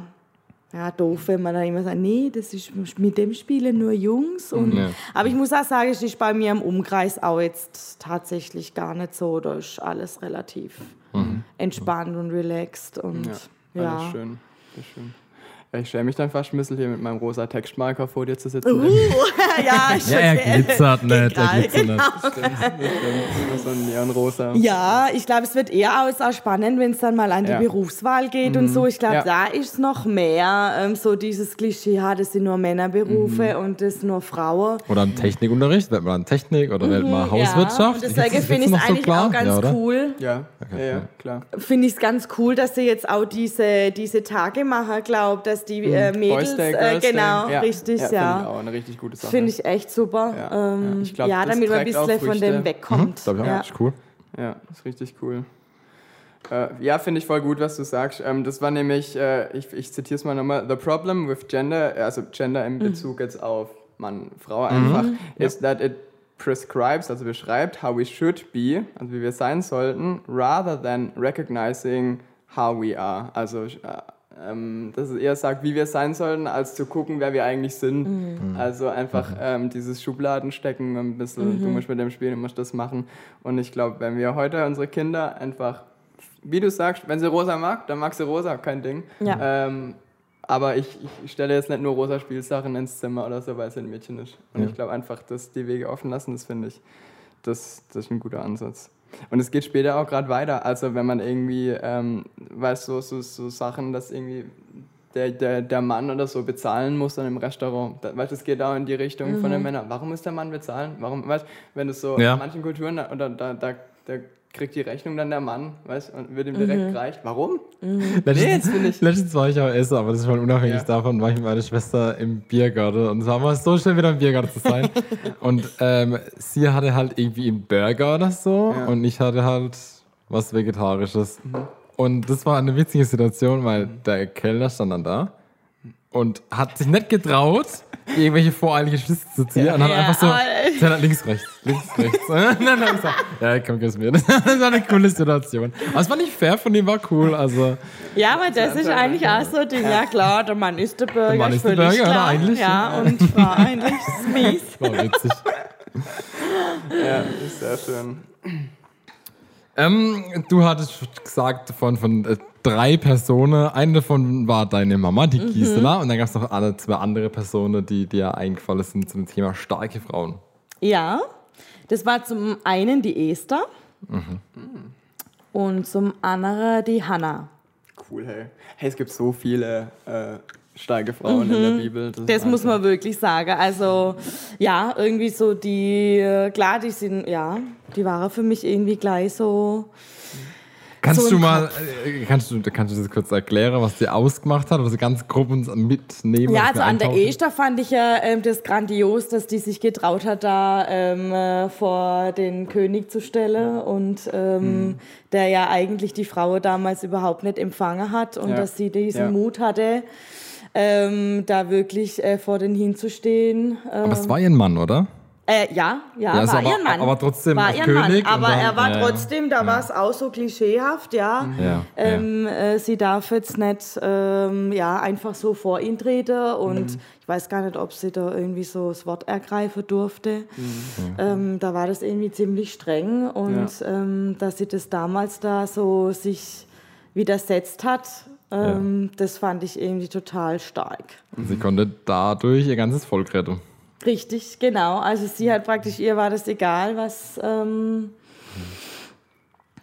Speaker 3: ja, doof, wenn man dann immer sagt, nee, das ist mit dem spielen nur Jungs. Und, ja. Aber ich muss auch sagen, es ist bei mir im Umkreis auch jetzt tatsächlich gar nicht so. Da ist alles relativ mhm. entspannt und relaxed. Und, ja,
Speaker 2: ja. Alles schön. Das schön. Ich stelle mich dann fast ein bisschen hier mit meinem rosa Textmarker vor dir zu sitzen.
Speaker 3: Uh, ja, ich
Speaker 4: Ja, er glitzert nicht, er glitzert
Speaker 3: genau.
Speaker 4: nicht.
Speaker 2: Das stimmt, stimmt. So ein Neonrosa.
Speaker 3: Ja, ich glaube, es wird eher auch spannend, wenn es dann mal an die
Speaker 2: Ja.
Speaker 3: Berufswahl geht und so. Ich glaube,
Speaker 2: Ja.
Speaker 3: da ist noch mehr ähm, so dieses Klischee, ja, das sind nur Männerberufe und das nur Frauen.
Speaker 4: Oder im Technikunterricht, wählt man an Technik oder wählt man Hauswirtschaft?
Speaker 3: Ja, und deswegen finde ich es
Speaker 4: so
Speaker 3: eigentlich
Speaker 4: klar?
Speaker 3: auch ganz
Speaker 4: Ja, oder?
Speaker 3: cool.
Speaker 2: Ja, ja, ja, klar.
Speaker 3: Finde ich es ganz cool, dass sie jetzt auch diese, diese Tage machen, glaube dass die äh, Mädels,
Speaker 2: Boys Day,
Speaker 3: äh, genau,
Speaker 2: ja.
Speaker 3: richtig,
Speaker 2: ja. Finde ich
Speaker 3: ja.
Speaker 2: auch eine richtig gute Sache.
Speaker 3: Finde ich echt super.
Speaker 2: Ja,
Speaker 3: Ja, ähm,
Speaker 2: ja.
Speaker 3: ja,
Speaker 2: Ich glaub,
Speaker 3: damit man ein bisschen von dem wegkommt.
Speaker 4: Auch,
Speaker 3: ja.
Speaker 4: ist cool.
Speaker 2: Ja, ist richtig cool. Äh, ja, finde ich voll gut, was du sagst. Ähm, das war nämlich, äh, ich, ich zitiere es mal nochmal, The problem with gender, also Gender
Speaker 3: Mhm.
Speaker 2: in Bezug jetzt auf Mann, Frau einfach, is that it prescribes, also beschreibt, how we should be, also wie wir sein sollten, rather than recognizing how we are. Also, äh, ähm, dass es eher sagt, wie wir sein sollten, als zu gucken, wer wir eigentlich sind.
Speaker 3: Mhm.
Speaker 2: Also einfach ähm, dieses Schubladenstecken ein bisschen, du musst mit dem Spielen, du musst das machen. Und ich glaube, wenn wir heute unsere Kinder einfach, wie du sagst, wenn sie rosa mag, dann mag sie rosa, kein Ding.
Speaker 3: Ja.
Speaker 2: Ähm, aber ich, ich stelle jetzt nicht nur rosa Spielsachen ins Zimmer oder so, weil es ein Mädchen ist. Und
Speaker 4: Ja.
Speaker 2: ich glaube einfach, dass die Wege offen lassen, das finde ich, das, das ist ein guter Ansatz. Und es geht später auch gerade weiter. Also wenn man irgendwie, ähm, weißt du, so, so Sachen, dass irgendwie der, der, der Mann oder so bezahlen muss dann im Restaurant. Da, weißt du, es geht auch in die Richtung von den Männern. Warum muss der Mann bezahlen? Warum, weißt wenn es so
Speaker 4: Ja.
Speaker 2: in manchen Kulturen, da, da, da, da kriegt die Rechnung dann der Mann, weißt und wird ihm direkt gereicht. Warum?
Speaker 4: Letztens,
Speaker 2: jetzt bin ich-
Speaker 4: letztens war ich auch essen, aber das ist schon unabhängig
Speaker 2: Ja.
Speaker 4: davon, war ich mit meiner Schwester im Biergarten und es war mal so schön, wieder im Biergarten zu sein. und ähm, sie hatte halt irgendwie einen Burger oder so
Speaker 2: Ja.
Speaker 4: und ich hatte halt was Vegetarisches. Und das war eine witzige Situation, weil der Kellner stand dann da und hat sich nicht getraut, irgendwelche voreilige Schlüsse zu ziehen und hat
Speaker 3: Ja,
Speaker 4: einfach so
Speaker 3: aber-
Speaker 4: sie hat halt links, rechts, links, rechts. Und dann hat er gesagt, ja, komm, gib's mir. Das war eine coole Situation. Aber es war nicht fair von ihm, war cool. Also,
Speaker 3: Ja, aber das ist eigentlich auch so ein Ding. Ja, klar, der Mann ist der Burger.
Speaker 4: Mann ist der Burger, oder eigentlich?
Speaker 3: Ja, und Frau eigentlich mies.
Speaker 4: war witzig.
Speaker 2: Ja, ist sehr schön.
Speaker 4: Ähm, du hattest gesagt von, von äh, drei Personen. Eine davon war deine Mama, die
Speaker 3: Mhm.
Speaker 4: Gisela. Und dann gab es noch alle, zwei andere Personen, die dir eingefallen sind zum Thema starke Frauen.
Speaker 3: Ja, das war zum einen die Esther und zum anderen die Hanna.
Speaker 2: Cool, hey. Hey, es gibt so viele äh, starke Frauen in der Bibel. ist
Speaker 3: Mhm. Das muss man wirklich sagen. Also ja, irgendwie so die, äh, klar, die sind, ja, die waren für mich irgendwie gleich so.
Speaker 4: Kannst
Speaker 3: So
Speaker 4: du mal, äh, kannst du, kannst du das kurz erklären, was die ausgemacht hat? Oder so ganz grob uns mitnehmen?
Speaker 3: Ja, also an der
Speaker 4: eintauchen?
Speaker 3: Esther fand ich ja ähm, das grandios, dass die sich getraut hat, da ähm, äh, vor den König zu stellen und ähm, der ja eigentlich die Frau damals überhaupt nicht empfangen hat und
Speaker 2: Ja.
Speaker 3: dass sie diesen
Speaker 2: Ja.
Speaker 3: Mut hatte, ähm, da wirklich äh, vor den hinzustehen. Ähm,
Speaker 4: Aber es war ihr Mann, oder?
Speaker 3: Äh, ja, ja,
Speaker 4: Ja,
Speaker 3: war
Speaker 4: aber-
Speaker 3: ihr Mann.
Speaker 4: aber trotzdem
Speaker 3: war ihr
Speaker 4: König
Speaker 3: Mann. Aber
Speaker 4: dann-
Speaker 3: er war
Speaker 4: ja, ja.
Speaker 3: trotzdem, da war es auch so klischeehaft, ja.
Speaker 4: Ja.
Speaker 3: Ähm, äh, sie darf jetzt nicht ähm, ja, einfach so vor ihn treten und ich weiß gar nicht, ob sie da irgendwie so das Wort ergreifen durfte. Ähm, da war das irgendwie ziemlich streng und ähm, dass sie das damals da so sich widersetzt hat, ähm, das fand ich irgendwie total stark.
Speaker 4: Sie konnte dadurch ihr ganzes Volk retten.
Speaker 3: Richtig, genau. Also sie hat praktisch, ihr war das egal, was, ähm,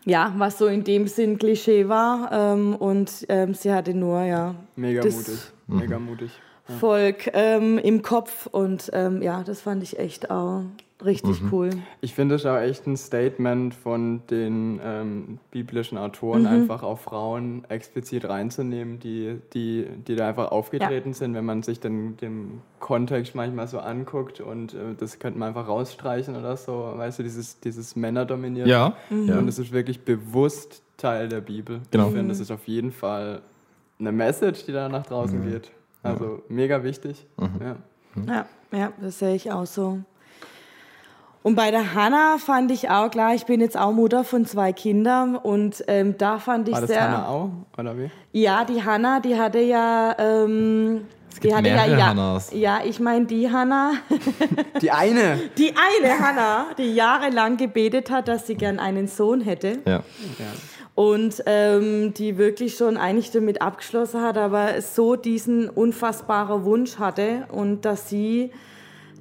Speaker 3: ja, was so in dem Sinn Klischee war. Ähm, und ähm, sie hatte nur, ja,
Speaker 2: Mega mutig. Mega mutig.
Speaker 3: Volk ähm, im Kopf. Und ähm, ja, das fand ich echt auch richtig cool.
Speaker 2: Ich finde es auch echt ein Statement von den ähm, biblischen Autoren, einfach auch Frauen explizit reinzunehmen, die, die, die da einfach aufgetreten sind, wenn man sich den, den Kontext manchmal so anguckt und äh, das könnte man einfach rausstreichen oder so, weißt du, dieses, dieses Männerdominierte.
Speaker 4: Ja. ja.
Speaker 2: Und es ist wirklich bewusst Teil der Bibel.
Speaker 4: Genau.
Speaker 2: Ich finde, das ist auf jeden Fall eine Message, die da nach draußen geht. Also mega wichtig. Ja.
Speaker 3: Ja, ja, das sehe ich auch so. Und bei der Hanna fand ich auch klar, ich bin jetzt auch Mutter von zwei Kindern und ähm, da fand ich
Speaker 2: War das
Speaker 3: sehr.
Speaker 2: Hannah auch, oder wie?
Speaker 3: Ja, die Hanna, die hatte ja. Ähm,
Speaker 4: Es
Speaker 3: die
Speaker 4: gibt
Speaker 3: hatte ja,
Speaker 4: mehrere
Speaker 3: ja,
Speaker 4: Hannas.
Speaker 3: ja, ich meine die Hanna,
Speaker 2: Die eine!
Speaker 3: die eine Hanna, die jahrelang gebetet hat, dass sie gern einen Sohn hätte.
Speaker 4: Ja.
Speaker 2: Ja.
Speaker 3: Und ähm, die wirklich schon eigentlich damit abgeschlossen hat, aber so diesen unfassbaren Wunsch hatte und dass sie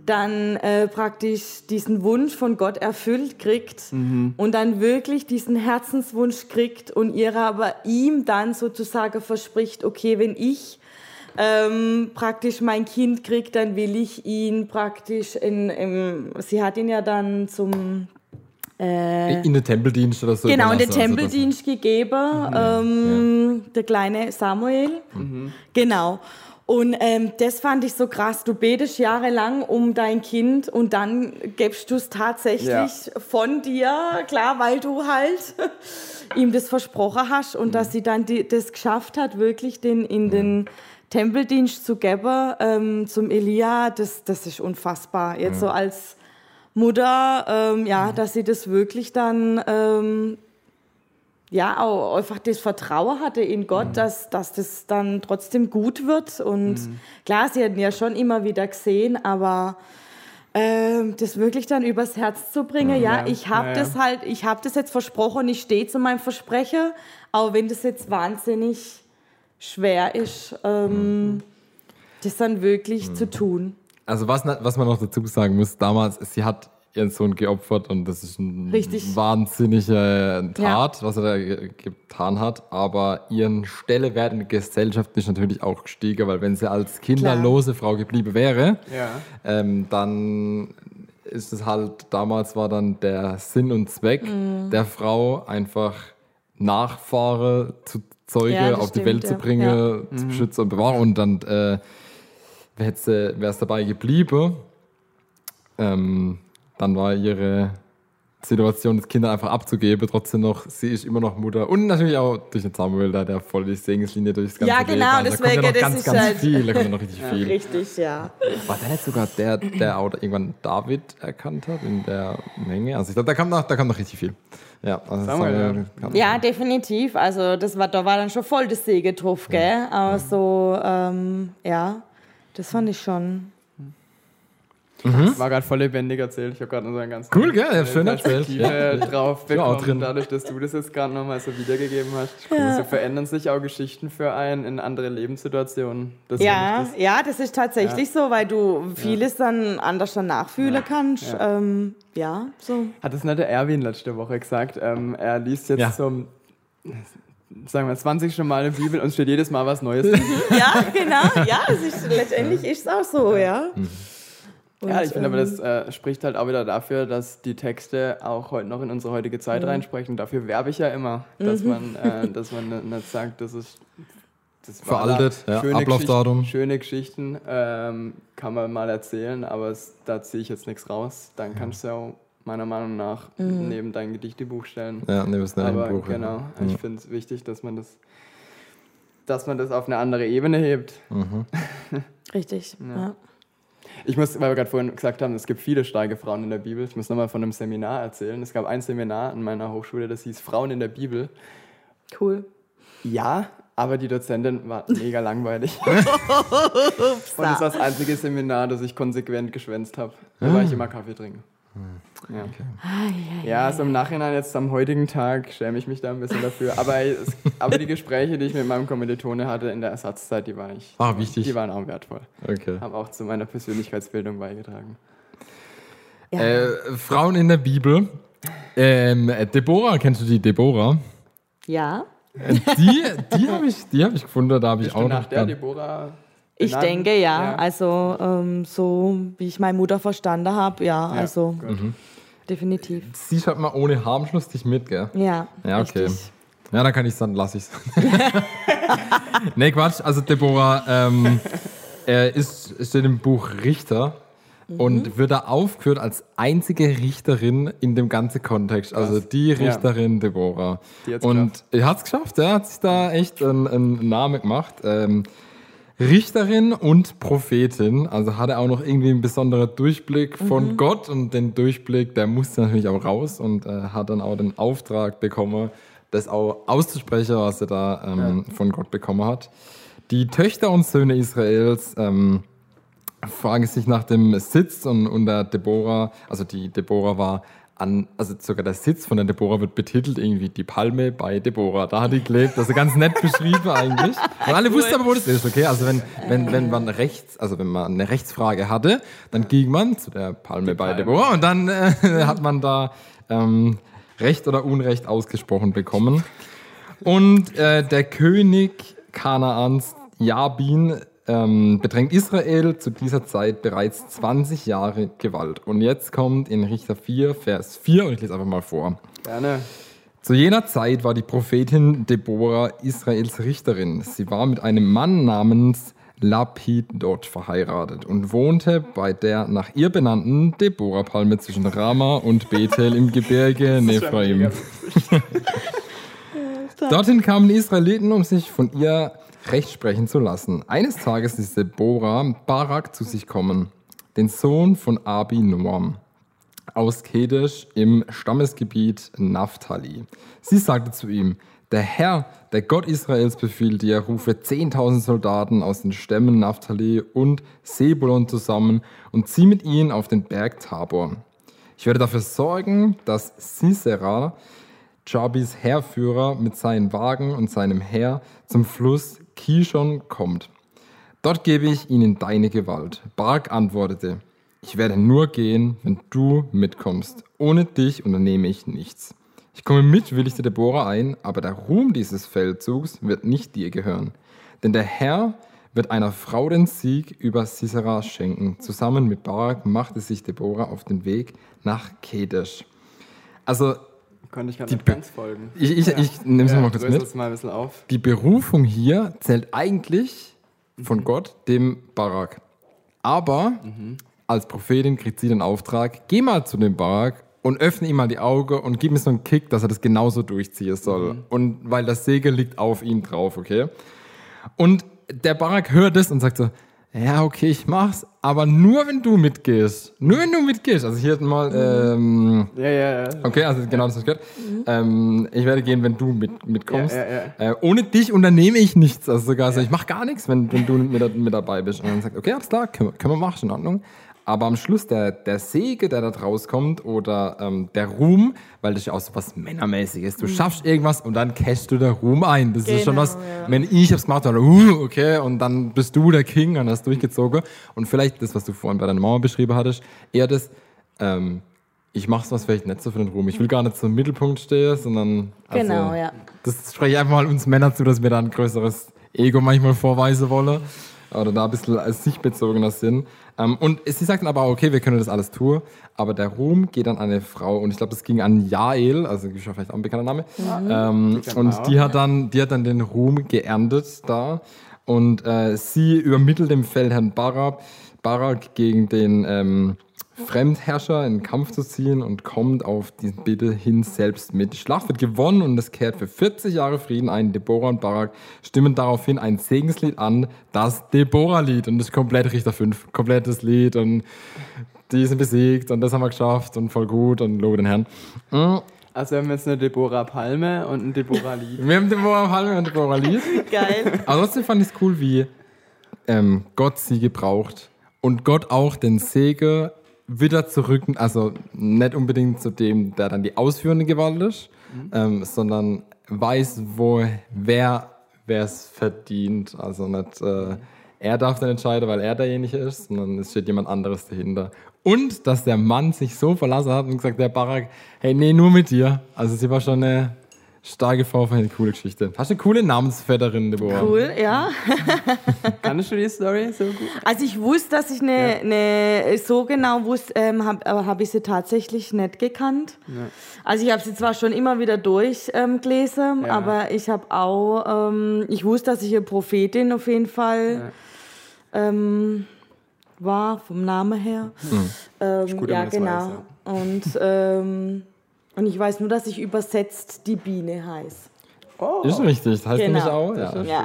Speaker 3: dann äh, praktisch diesen Wunsch von Gott erfüllt kriegt mhm. und dann wirklich diesen Herzenswunsch kriegt und ihr aber ihm dann sozusagen verspricht, okay, wenn ich ähm, praktisch mein Kind kriege, dann will ich ihn praktisch in, in sie hat ihn ja dann zum
Speaker 4: äh, in den Tempeldienst oder so.
Speaker 3: Genau, in den Tempeldienst also gegeben, mhm. ähm, ja. der kleine Samuel. Mhm. Genau. Und ähm, das fand ich so krass. Du betest jahrelang um dein Kind und dann gibst du es tatsächlich ja. von dir, klar, weil du halt ihm das versprochen hast und mhm. dass sie dann die, das geschafft hat, wirklich den in den Tempeldienst zu geben ähm, zum Elia, das, das ist unfassbar. Jetzt so als Mutter, ähm, ja, mhm. dass sie das wirklich dann, ähm, ja, auch einfach das Vertrauen hatte in Gott, mhm. dass, dass das dann trotzdem gut wird. Und mhm. klar, sie hatten ja schon immer wieder gesehen, aber äh, das wirklich dann übers Herz zu bringen, ja, ja ich habe ja, das halt, ich habe das jetzt versprochen, ich stehe zu meinem Versprechen, auch wenn das jetzt wahnsinnig schwer ist, ähm, mhm. das dann wirklich zu tun.
Speaker 4: Also was, was man noch dazu sagen muss, damals, sie hat ihren Sohn geopfert und das ist eine
Speaker 3: Richtig.
Speaker 4: wahnsinnige Tat, ja. was er da getan hat. Aber ihren Stellewert in der Gesellschaft ist natürlich auch gestiegen, weil wenn sie als kinderlose Klar. Frau geblieben wäre, ja. ähm, dann ist es halt, damals war dann der Sinn und Zweck mhm. der Frau einfach Nachfahre zu Zeuge ja, auf stimmt, die Welt zu bringen, zu mhm. beschützen und bewahren und dann äh, wäre es dabei geblieben, ähm, dann war ihre Situation, das Kinder einfach abzugeben, trotzdem noch, sie ist immer noch Mutter und natürlich auch durch den Samuel, da der voll die Segenslinie durchs ganze
Speaker 3: Ja, genau,
Speaker 4: Leben.
Speaker 3: deswegen,
Speaker 4: da
Speaker 3: das
Speaker 4: ganz,
Speaker 3: ist
Speaker 4: ganz
Speaker 3: halt
Speaker 4: viel, da kommt noch richtig
Speaker 3: ja,
Speaker 4: viel.
Speaker 3: Richtig, ja.
Speaker 4: War der nicht sogar der, der auch irgendwann David erkannt hat in der Menge? Also ich glaube, da kam noch, da kam noch richtig viel. Ja, also
Speaker 3: Samuel, ja. ja, definitiv. Also das war, da war dann schon voll das Segen drauf, gell? Aber so, ähm, ja. Das fand ich schon.
Speaker 2: Mhm. War gerade voll lebendig erzählt. Ich habe gerade so einen ganz
Speaker 4: cool, gell? Ja, schön erzählt.
Speaker 2: Ja. drauf bekommen, drin. dadurch, dass du das jetzt gerade nochmal so wiedergegeben hast. Ja. So verändern sich auch Geschichten für einen in andere Lebenssituationen.
Speaker 3: Das ja, das. ja, das ist tatsächlich ja. so, weil du vieles dann anders dann nachfühlen kannst. Ja. Ähm, ja, so.
Speaker 2: Hat es nicht der Erwin letzte Woche gesagt? Ähm, er liest jetzt zum sagen wir, 20. Mal in der Bibel und steht jedes Mal was Neues.
Speaker 3: ja, genau. Ja, es ist, letztendlich ist es auch so, ja.
Speaker 2: Und, ja, ich finde aber, das ähm, äh, spricht halt auch wieder dafür, dass die Texte auch heute noch in unsere heutige Zeit mhm. reinsprechen. Dafür werbe ich ja immer, dass mhm. man, äh, dass man nicht sagt, das ist
Speaker 4: das veraltet, ja,
Speaker 2: schöne
Speaker 4: Ablaufdatum.
Speaker 2: Geschichten, schöne Geschichten ähm, kann man mal erzählen, aber es, da ziehe ich jetzt nichts raus. Dann kannst du ja auch meiner Meinung nach mhm. neben dein Gedichtebuch stellen.
Speaker 4: Ja, neben das
Speaker 2: Aber
Speaker 4: Buch,
Speaker 2: genau, ja. ich finde es wichtig, dass man das, dass man das auf eine andere Ebene hebt. Mhm.
Speaker 3: Richtig, ja. ja.
Speaker 2: Ich muss, weil wir gerade vorhin gesagt haben, es gibt viele starke Frauen in der Bibel. Ich muss nochmal von einem Seminar erzählen. Es gab ein Seminar in meiner Hochschule, das hieß Frauen in der Bibel.
Speaker 3: Cool.
Speaker 2: Ja, aber die Dozentin war mega langweilig. Und das war das einzige Seminar, das ich konsequent geschwänzt habe. Da war ich immer Kaffee trinken. Ja. Okay. Ja, also im Nachhinein jetzt am heutigen Tag schäme ich mich da ein bisschen dafür. Aber, es, aber die Gespräche, die ich mit meinem Kommilitone hatte in der Ersatzzeit, die, war ich,
Speaker 4: ah, wichtig.
Speaker 2: die waren auch wertvoll. Okay. Haben auch zu meiner Persönlichkeitsbildung beigetragen.
Speaker 4: Ja. Äh, Frauen in der Bibel. Ähm, Deborah, kennst du die Deborah?
Speaker 3: Ja.
Speaker 4: Äh, die die habe ich, hab ich gefunden, da habe ich auch
Speaker 2: nach noch. der Deborah
Speaker 3: ich denke ja. ja. Also ähm, so wie ich meine Mutter verstanden habe, ja, ja, also mhm. definitiv.
Speaker 4: Sie schaut mal ohne Harmschluss dich mit, gell?
Speaker 3: Ja.
Speaker 4: Ja, okay. Richtig. Ja, dann kann ich es dann, lasse ich es. nee, Quatsch. Also Deborah ähm, er ist, steht im Buch Richter mhm. und wird da aufgeführt als einzige Richterin in dem ganzen Kontext. Also die Richterin ja. Deborah. Die und er hat es geschafft, er hat sich da echt einen, einen Namen gemacht. Ähm, Richterin und Prophetin. Also hat er auch noch irgendwie einen besonderen Durchblick von mhm. Gott und den Durchblick, der musste natürlich auch raus und äh, hat dann auch den Auftrag bekommen, das auch auszusprechen, was er da ähm, ja. von Gott bekommen hat. Die Töchter und Söhne Israels ähm, fragen sich nach dem Sitz und unter Deborah, also die Deborah war an, also sogar der Sitz von der Deborah wird betitelt irgendwie die Palme bei Deborah. Da hat die gelebt, also ganz nett beschrieben eigentlich. Und alle wussten aber, wo das ist, okay? Also wenn, wenn, wenn man rechts, also wenn man eine Rechtsfrage hatte, dann ging man zu der Palme bei
Speaker 2: Palme.
Speaker 4: Deborah und dann äh, hat man da ähm, Recht oder Unrecht ausgesprochen bekommen. Und äh, der König Kanaans, Jabin, ähm, bedrängt Israel zu dieser Zeit bereits 20 Jahre Gewalt. Und jetzt kommt in Richter 4, Vers 4, und ich lese einfach mal vor.
Speaker 2: Gerne.
Speaker 4: Zu jener Zeit war die Prophetin Deborah Israels Richterin. Sie war mit einem Mann namens Lapid dort verheiratet und wohnte bei der nach ihr benannten Deborah-Palme zwischen Rama und Bethel im Gebirge Nephraim. Dorthin kamen die Israeliten, um sich von ihr Recht sprechen zu lassen. Eines Tages ließ Deborah Barak zu sich kommen, den Sohn von Abi Noam aus Kedesh im Stammesgebiet Naphtali. Sie sagte zu ihm, der Herr, der Gott Israels befiehlt dir, rufe 10.000 Soldaten aus den Stämmen Naphtali und Sebulon zusammen und zieh mit ihnen auf den Berg Tabor. Ich werde dafür sorgen, dass Sisera, Jabis Heerführer, mit seinen Wagen und seinem Heer zum Fluss Kishon kommt. Dort gebe ich ihnen deine Gewalt. Barak antwortete, ich werde nur gehen, wenn du mitkommst. Ohne dich unternehme ich nichts. Ich komme mit, willigte Deborah ein, aber der Ruhm dieses Feldzugs wird nicht dir gehören. Denn der Herr wird einer Frau den Sieg über Sisera schenken. Zusammen mit Barak machte sich Deborah auf den Weg nach Kedesh. Also,
Speaker 2: Konnte ich
Speaker 4: Be-
Speaker 2: ganz folgen.
Speaker 4: ich, ich, ich nehme es
Speaker 2: ja,
Speaker 4: mal kurz mit.
Speaker 2: mal ein bisschen auf.
Speaker 4: Die Berufung hier zählt eigentlich von Gott, dem Barak. Aber als Prophetin kriegt sie den Auftrag, geh mal zu dem Barak und öffne ihm mal die Augen und gib mir so einen Kick, dass er das genauso durchziehen soll. Und weil das Segel liegt auf ihm drauf, okay? Und der Barak hört es und sagt so, ja, okay, ich mach's, aber nur wenn du mitgehst. Nur wenn du mitgehst. Also hier mal, ähm,
Speaker 2: Ja, ja, ja.
Speaker 4: Okay, also genau das habe ich gehört. Ähm, ich werde gehen, wenn du mit, mitkommst.
Speaker 2: Ja, ja,
Speaker 4: Äh, ohne dich unternehme ich nichts. Also sogar so, ich mache gar nichts, wenn, wenn du mit, mit dabei bist. Und dann sagt, okay, alles klar, können, wir- können wir machen, in Ordnung. Aber am Schluss der, der Sege, der da rauskommt, oder ähm, der Ruhm, weil das ist ja auch so was Männermäßiges. Du schaffst irgendwas und dann cashst du der Ruhm ein. Das ist schon
Speaker 3: Genau,
Speaker 4: was,
Speaker 3: ja.
Speaker 4: wenn ich hab's gemacht habe, uh, okay, und dann bist du der King und hast durchgezogen. Und vielleicht das, was du vorhin bei deiner Mama beschrieben hattest, eher das, ähm, ich mache was vielleicht nicht so für den Ruhm. Ich will gar nicht so im Mittelpunkt stehen, sondern. Also,
Speaker 3: Genau, ja.
Speaker 4: Das spreche ich einfach mal uns Männer zu, dass wir da ein größeres Ego manchmal vorweisen wollen. Oder da ein bisschen als sichtbezogener sind. Ähm, und sie sagt dann aber, auch, okay, wir können das alles tun. Aber der Ruhm geht an eine Frau. Und ich glaube, das ging an Jael, also ist ja vielleicht auch ein bekannter Name. Ähm,
Speaker 2: kennt
Speaker 4: und die hat, dann, die hat dann den Ruhm geerntet da. Und äh, sie übermittelt dem Feldherrn Barak, Barak gegen den ähm, Fremdherrscher in den Kampf zu ziehen und kommt auf die Bitte hin selbst mit. Die Schlacht wird gewonnen und es kehrt für 40 Jahre Frieden ein. Deborah und Barak stimmen daraufhin ein Segenslied an, das Deborah-Lied. Und das ist komplett Richter 5. Komplettes Lied und die sind besiegt und das haben wir geschafft und voll gut und lobe den Herrn. Mhm.
Speaker 2: Also haben wir jetzt eine Deborah Palme und ein Deborah Lied.
Speaker 4: Wir haben Deborah Palme und Deborah-Lied.
Speaker 3: Geil.
Speaker 4: Aber trotzdem fand ich es cool, wie ähm, Gott sie gebraucht und Gott auch den Segen wieder zurück, also nicht unbedingt zu dem, der dann die ausführende Gewalt ist, ähm, sondern weiß, wo wer es verdient. Also nicht äh, er darf dann entscheiden, weil er derjenige ist, sondern es steht jemand anderes dahinter. Und dass der Mann sich so verlassen hat und gesagt, der Barak, hey, nee, nur mit dir. Also sie war schon eine starke Frau, eine coole Geschichte. Hast du eine coole Namensvetterin, Deborah?
Speaker 3: Cool, ja.
Speaker 2: Kannst du die Story so gut?
Speaker 3: Also ich wusste, dass ich eine, eine so genau wusste, ähm, hab, aber habe ich sie tatsächlich nicht gekannt. Also ich habe sie zwar schon immer wieder durchgelesen, ähm,
Speaker 2: Ja.
Speaker 3: aber ich habe auch, ähm, ich wusste, dass ich eine Prophetin auf jeden Fall ähm, war, vom Namen her. Ähm,
Speaker 2: gut,
Speaker 3: ja, genau.
Speaker 2: weiß,
Speaker 3: Und, ähm, und ich weiß nur, dass ich übersetzt die Biene heiße.
Speaker 2: Oh.
Speaker 4: Ist richtig, das heißt
Speaker 3: Genau.
Speaker 4: nämlich auch. Ja.
Speaker 3: Ja.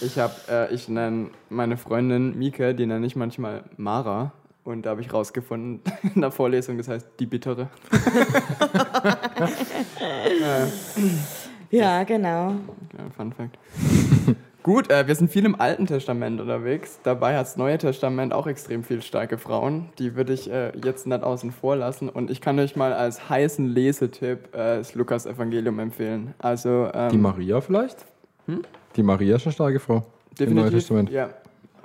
Speaker 2: Ich habe, äh, ich nenne meine Freundin Mieke, die nenne ich manchmal Mara. Und da habe ich rausgefunden in der Vorlesung, das heißt die Bittere.
Speaker 3: Ja, genau.
Speaker 2: Ja, Fun Fact. Gut, äh, wir sind viel im Alten Testament unterwegs. Dabei hat das Neue Testament auch extrem viel starke Frauen. Die würde ich äh, jetzt nicht außen vor lassen. Und ich kann euch mal als heißen Lesetipp äh, das Lukas-Evangelium empfehlen. Also, ähm,
Speaker 4: Die Maria vielleicht?
Speaker 2: Hm?
Speaker 4: Die Maria ist eine starke Frau. Im Neuen Testament.
Speaker 2: Ja.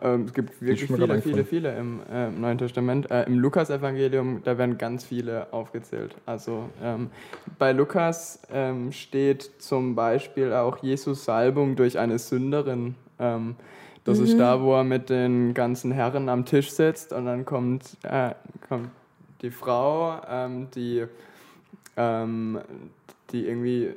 Speaker 2: Ähm, es gibt wirklich viele, viele, viele im, äh, im Neuen Testament. Äh, Im Lukas-Evangelium, da werden ganz viele aufgezählt. Also ähm, bei Lukas ähm, steht zum Beispiel auch Jesus Salbung durch eine Sünderin. Ähm, das ist da, wo er mit den ganzen Herren am Tisch sitzt und dann kommt, äh, kommt die Frau, ähm, die, ähm, die irgendwie,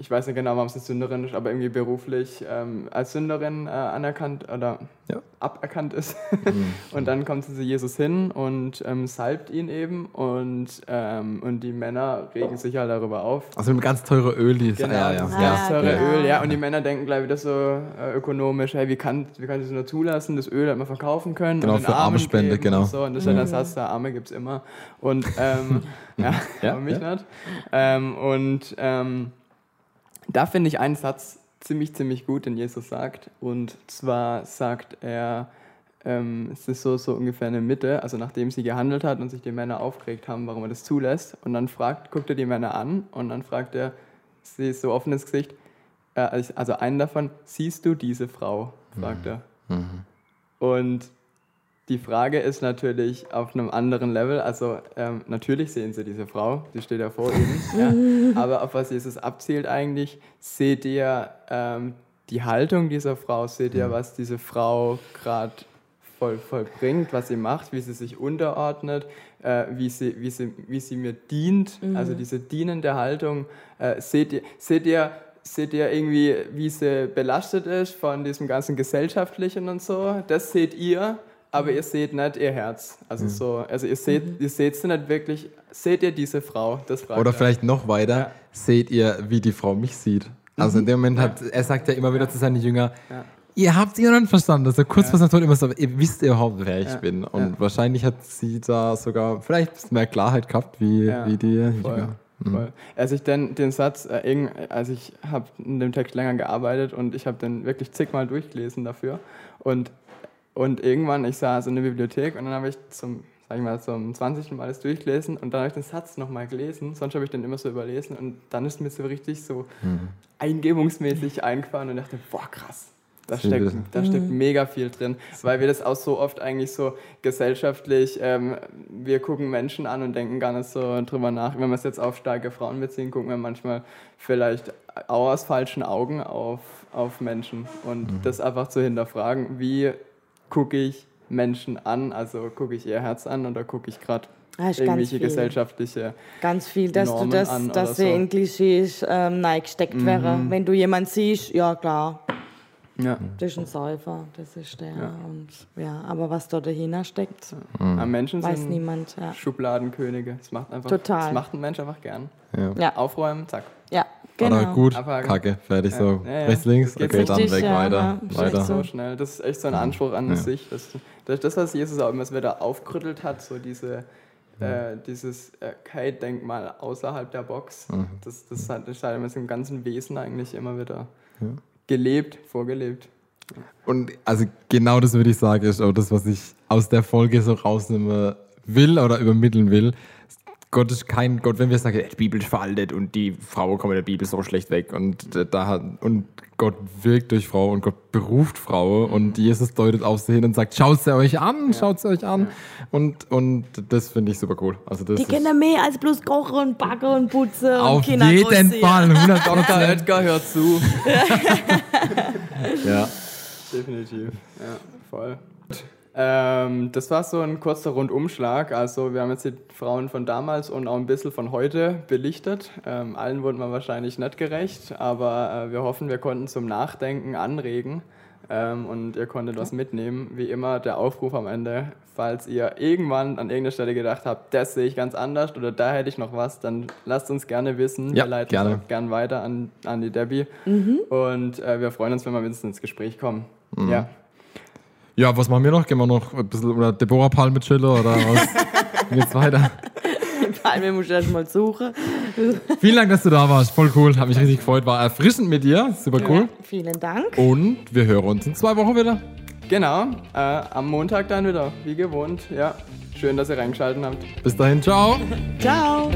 Speaker 2: ich weiß nicht genau, warum es eine Sünderin ist, aber irgendwie beruflich ähm, als Sünderin äh, anerkannt oder
Speaker 4: Ja.
Speaker 2: aberkannt ist. und dann kommt sie zu Jesus hin und ähm, salbt ihn eben und, ähm, und die Männer regen sich halt darüber auf.
Speaker 4: Also mit ganz teure Öl, die ist.
Speaker 2: Genau,
Speaker 4: ja, ja,
Speaker 2: das
Speaker 4: ja.
Speaker 2: ganz teure
Speaker 3: genau.
Speaker 2: Öl, ja. Und die Männer denken gleich wieder so äh, ökonomisch, hey, wie kann, wie kann das nur zulassen, das Öl hat man verkaufen können
Speaker 4: Genau,
Speaker 2: und
Speaker 4: für
Speaker 2: Armen geben
Speaker 4: genau.
Speaker 2: Und, so. und das ist ja der Satz, der Arme gibt es immer. Und ähm, ja,
Speaker 4: Ja,
Speaker 2: aber mich
Speaker 4: ja.
Speaker 2: nicht. Ähm, und ähm, da finde ich einen Satz ziemlich, ziemlich gut, den Jesus sagt. Und zwar sagt er, ähm, es ist so, so ungefähr in der Mitte, also nachdem sie gehandelt hat und sich die Männer aufgeregt haben, warum er das zulässt. Und dann fragt, guckt er die Männer an und dann fragt er, sie ist so offenes Gesicht, äh, also einen davon, siehst du diese Frau? fragt er. Und die Frage ist natürlich auf einem anderen Level. Also ähm, natürlich sehen sie diese Frau, die steht ja vor ihnen. ja. Aber auf was Jesus abzielt eigentlich, seht ihr ähm, die Haltung dieser Frau, seht ihr, was diese Frau gerade voll, vollbringt, was sie macht, wie sie sich unterordnet, äh, wie, sie, wie, sie, wie sie mir dient, also diese dienende Haltung. Äh, seht, ihr, seht, ihr, seht ihr irgendwie, wie sie belastet ist von diesem ganzen Gesellschaftlichen und so? Das seht ihr, aber ihr seht nicht ihr Herz. Also, so, also ihr seht, ihr seht sie nicht wirklich. Seht ihr diese Frau? Das fragt
Speaker 4: Oder
Speaker 2: er.
Speaker 4: vielleicht noch weiter,
Speaker 2: Ja.
Speaker 4: seht ihr, wie die Frau mich sieht. Also in dem Moment hat, er sagt ja immer wieder zu seinen Jüngern,
Speaker 2: Ja.
Speaker 4: ihr habt ihr noch nicht verstanden. Also kurz vor seinem Tod immer so, ihr wisst überhaupt, wer ich
Speaker 2: Ja.
Speaker 4: bin. Und
Speaker 2: Ja.
Speaker 4: wahrscheinlich hat sie da sogar vielleicht mehr Klarheit gehabt, wie,
Speaker 2: Ja.
Speaker 4: wie die
Speaker 2: Voll,
Speaker 4: Jünger.
Speaker 2: voll. Als ich dann den Satz, äh, also ich habe in dem Text länger gearbeitet und ich habe den wirklich zigmal durchgelesen dafür. Und, und irgendwann, ich saß in der Bibliothek und dann habe ich zum, sag ich mal, zum 20. Mal das durchgelesen und dann habe ich den Satz nochmal gelesen. Sonst habe ich den immer so überlesen und dann ist mir so richtig so eingebungsmäßig eingefahren und dachte, boah, krass. Da steckt, da steckt mega viel drin, weil wir das auch so oft eigentlich so gesellschaftlich, ähm, wir gucken Menschen an und denken gar nicht so drüber nach. Wenn wir es jetzt auf starke Frauen beziehen, gucken wir manchmal vielleicht auch aus falschen Augen auf, auf Menschen. Und das einfach zu hinterfragen, wie gucke ich Menschen an, also gucke ich ihr Herz an oder gucke ich gerade
Speaker 3: Ah,
Speaker 2: irgendwelche
Speaker 3: viel.
Speaker 2: gesellschaftliche
Speaker 3: Ganz viel, dass
Speaker 2: Normen
Speaker 3: du das,
Speaker 2: an oder
Speaker 3: dass sie
Speaker 2: so.
Speaker 3: in Klischees ähm, reingesteckt wäre. Wenn du jemanden siehst, ja klar,
Speaker 2: ja.
Speaker 3: das ist ein Säufer, das ist der.
Speaker 2: Ja.
Speaker 3: Und, ja, aber was da dahinter steckt,
Speaker 2: Am Menschen
Speaker 3: weiß
Speaker 2: sind
Speaker 3: niemand. Ja,
Speaker 2: Schubladenkönige. Das macht einfach
Speaker 3: Total.
Speaker 2: Das macht ein Mensch einfach gern.
Speaker 4: Ja.
Speaker 3: ja,
Speaker 2: Aufräumen, zack.
Speaker 3: ja
Speaker 4: Oder
Speaker 3: genau.
Speaker 4: gut,
Speaker 2: Abhaken.
Speaker 4: kacke, fertig so.
Speaker 2: Ja, ja.
Speaker 4: Rechts, links, okay, dann
Speaker 3: richtig,
Speaker 4: weg,
Speaker 3: ja,
Speaker 4: weiter,
Speaker 3: ja. Ist
Speaker 4: weiter.
Speaker 2: So schnell. Das ist echt so ein Anspruch an
Speaker 4: Ja.
Speaker 2: sich. Das, das, das, was Jesus auch immer wieder aufgerüttelt hat, so diese, äh, dieses äh, Kite-Denkmal außerhalb der Box,
Speaker 4: Mhm.
Speaker 2: das, das hat das hat er mit seinem ganzen Wesen eigentlich immer wieder gelebt, vorgelebt.
Speaker 4: Und also genau das würde ich sagen, ist auch das, was ich aus der Folge so rausnehmen will oder übermitteln will. Gott ist kein Gott, wenn wir sagen, die Bibel ist veraltet und die Frau kommt in der Bibel so schlecht weg und äh, da hat, und Gott wirkt durch Frau und Gott beruft Frau und Jesus deutet auf sie hin und sagt, schaut sie euch an, schaut sie euch an und, und das finde ich super cool. Also das
Speaker 3: Die
Speaker 4: ist
Speaker 3: können mehr als bloß kochen und backen und putzen und
Speaker 4: auf
Speaker 3: Kinder
Speaker 4: jeden. Fall 100
Speaker 2: Dr.
Speaker 4: Prozent.
Speaker 2: Edgar hört zu.
Speaker 4: Ja.
Speaker 2: Definitiv, ja, voll. Ähm, das war so ein kurzer Rundumschlag. Also wir haben jetzt die Frauen von damals und auch ein bisschen von heute belichtet. Ähm, allen wurden wir wahrscheinlich nicht gerecht, aber äh, wir hoffen, wir konnten zum Nachdenken anregen ähm, und ihr konntet was mitnehmen. Wie immer der Aufruf am Ende, falls ihr irgendwann an irgendeiner Stelle gedacht habt, das sehe ich ganz anders oder da hätte ich noch was, dann lasst uns gerne wissen.
Speaker 4: Ja,
Speaker 2: wir leiten
Speaker 4: gerne.
Speaker 2: es auch gern weiter an, an die Debbie. Und äh, wir freuen uns, wenn wir mit uns ins Gespräch kommen. Ja.
Speaker 4: Ja, was machen wir noch? Gehen wir noch ein bisschen oder Deborah Palme chillen oder was? Wie geht's weiter?
Speaker 3: Egal, wir müssen erst mal suchen.
Speaker 4: Vielen Dank, dass du da warst. Voll cool. Hat mich richtig gefreut. War erfrischend mit dir. Super cool.
Speaker 3: Ja, vielen Dank.
Speaker 4: Und wir hören uns in zwei Wochen wieder.
Speaker 2: Genau, äh, am Montag dann wieder, wie gewohnt. Ja, schön, dass ihr reingeschaltet habt.
Speaker 4: Bis dahin, ciao.
Speaker 3: Ciao.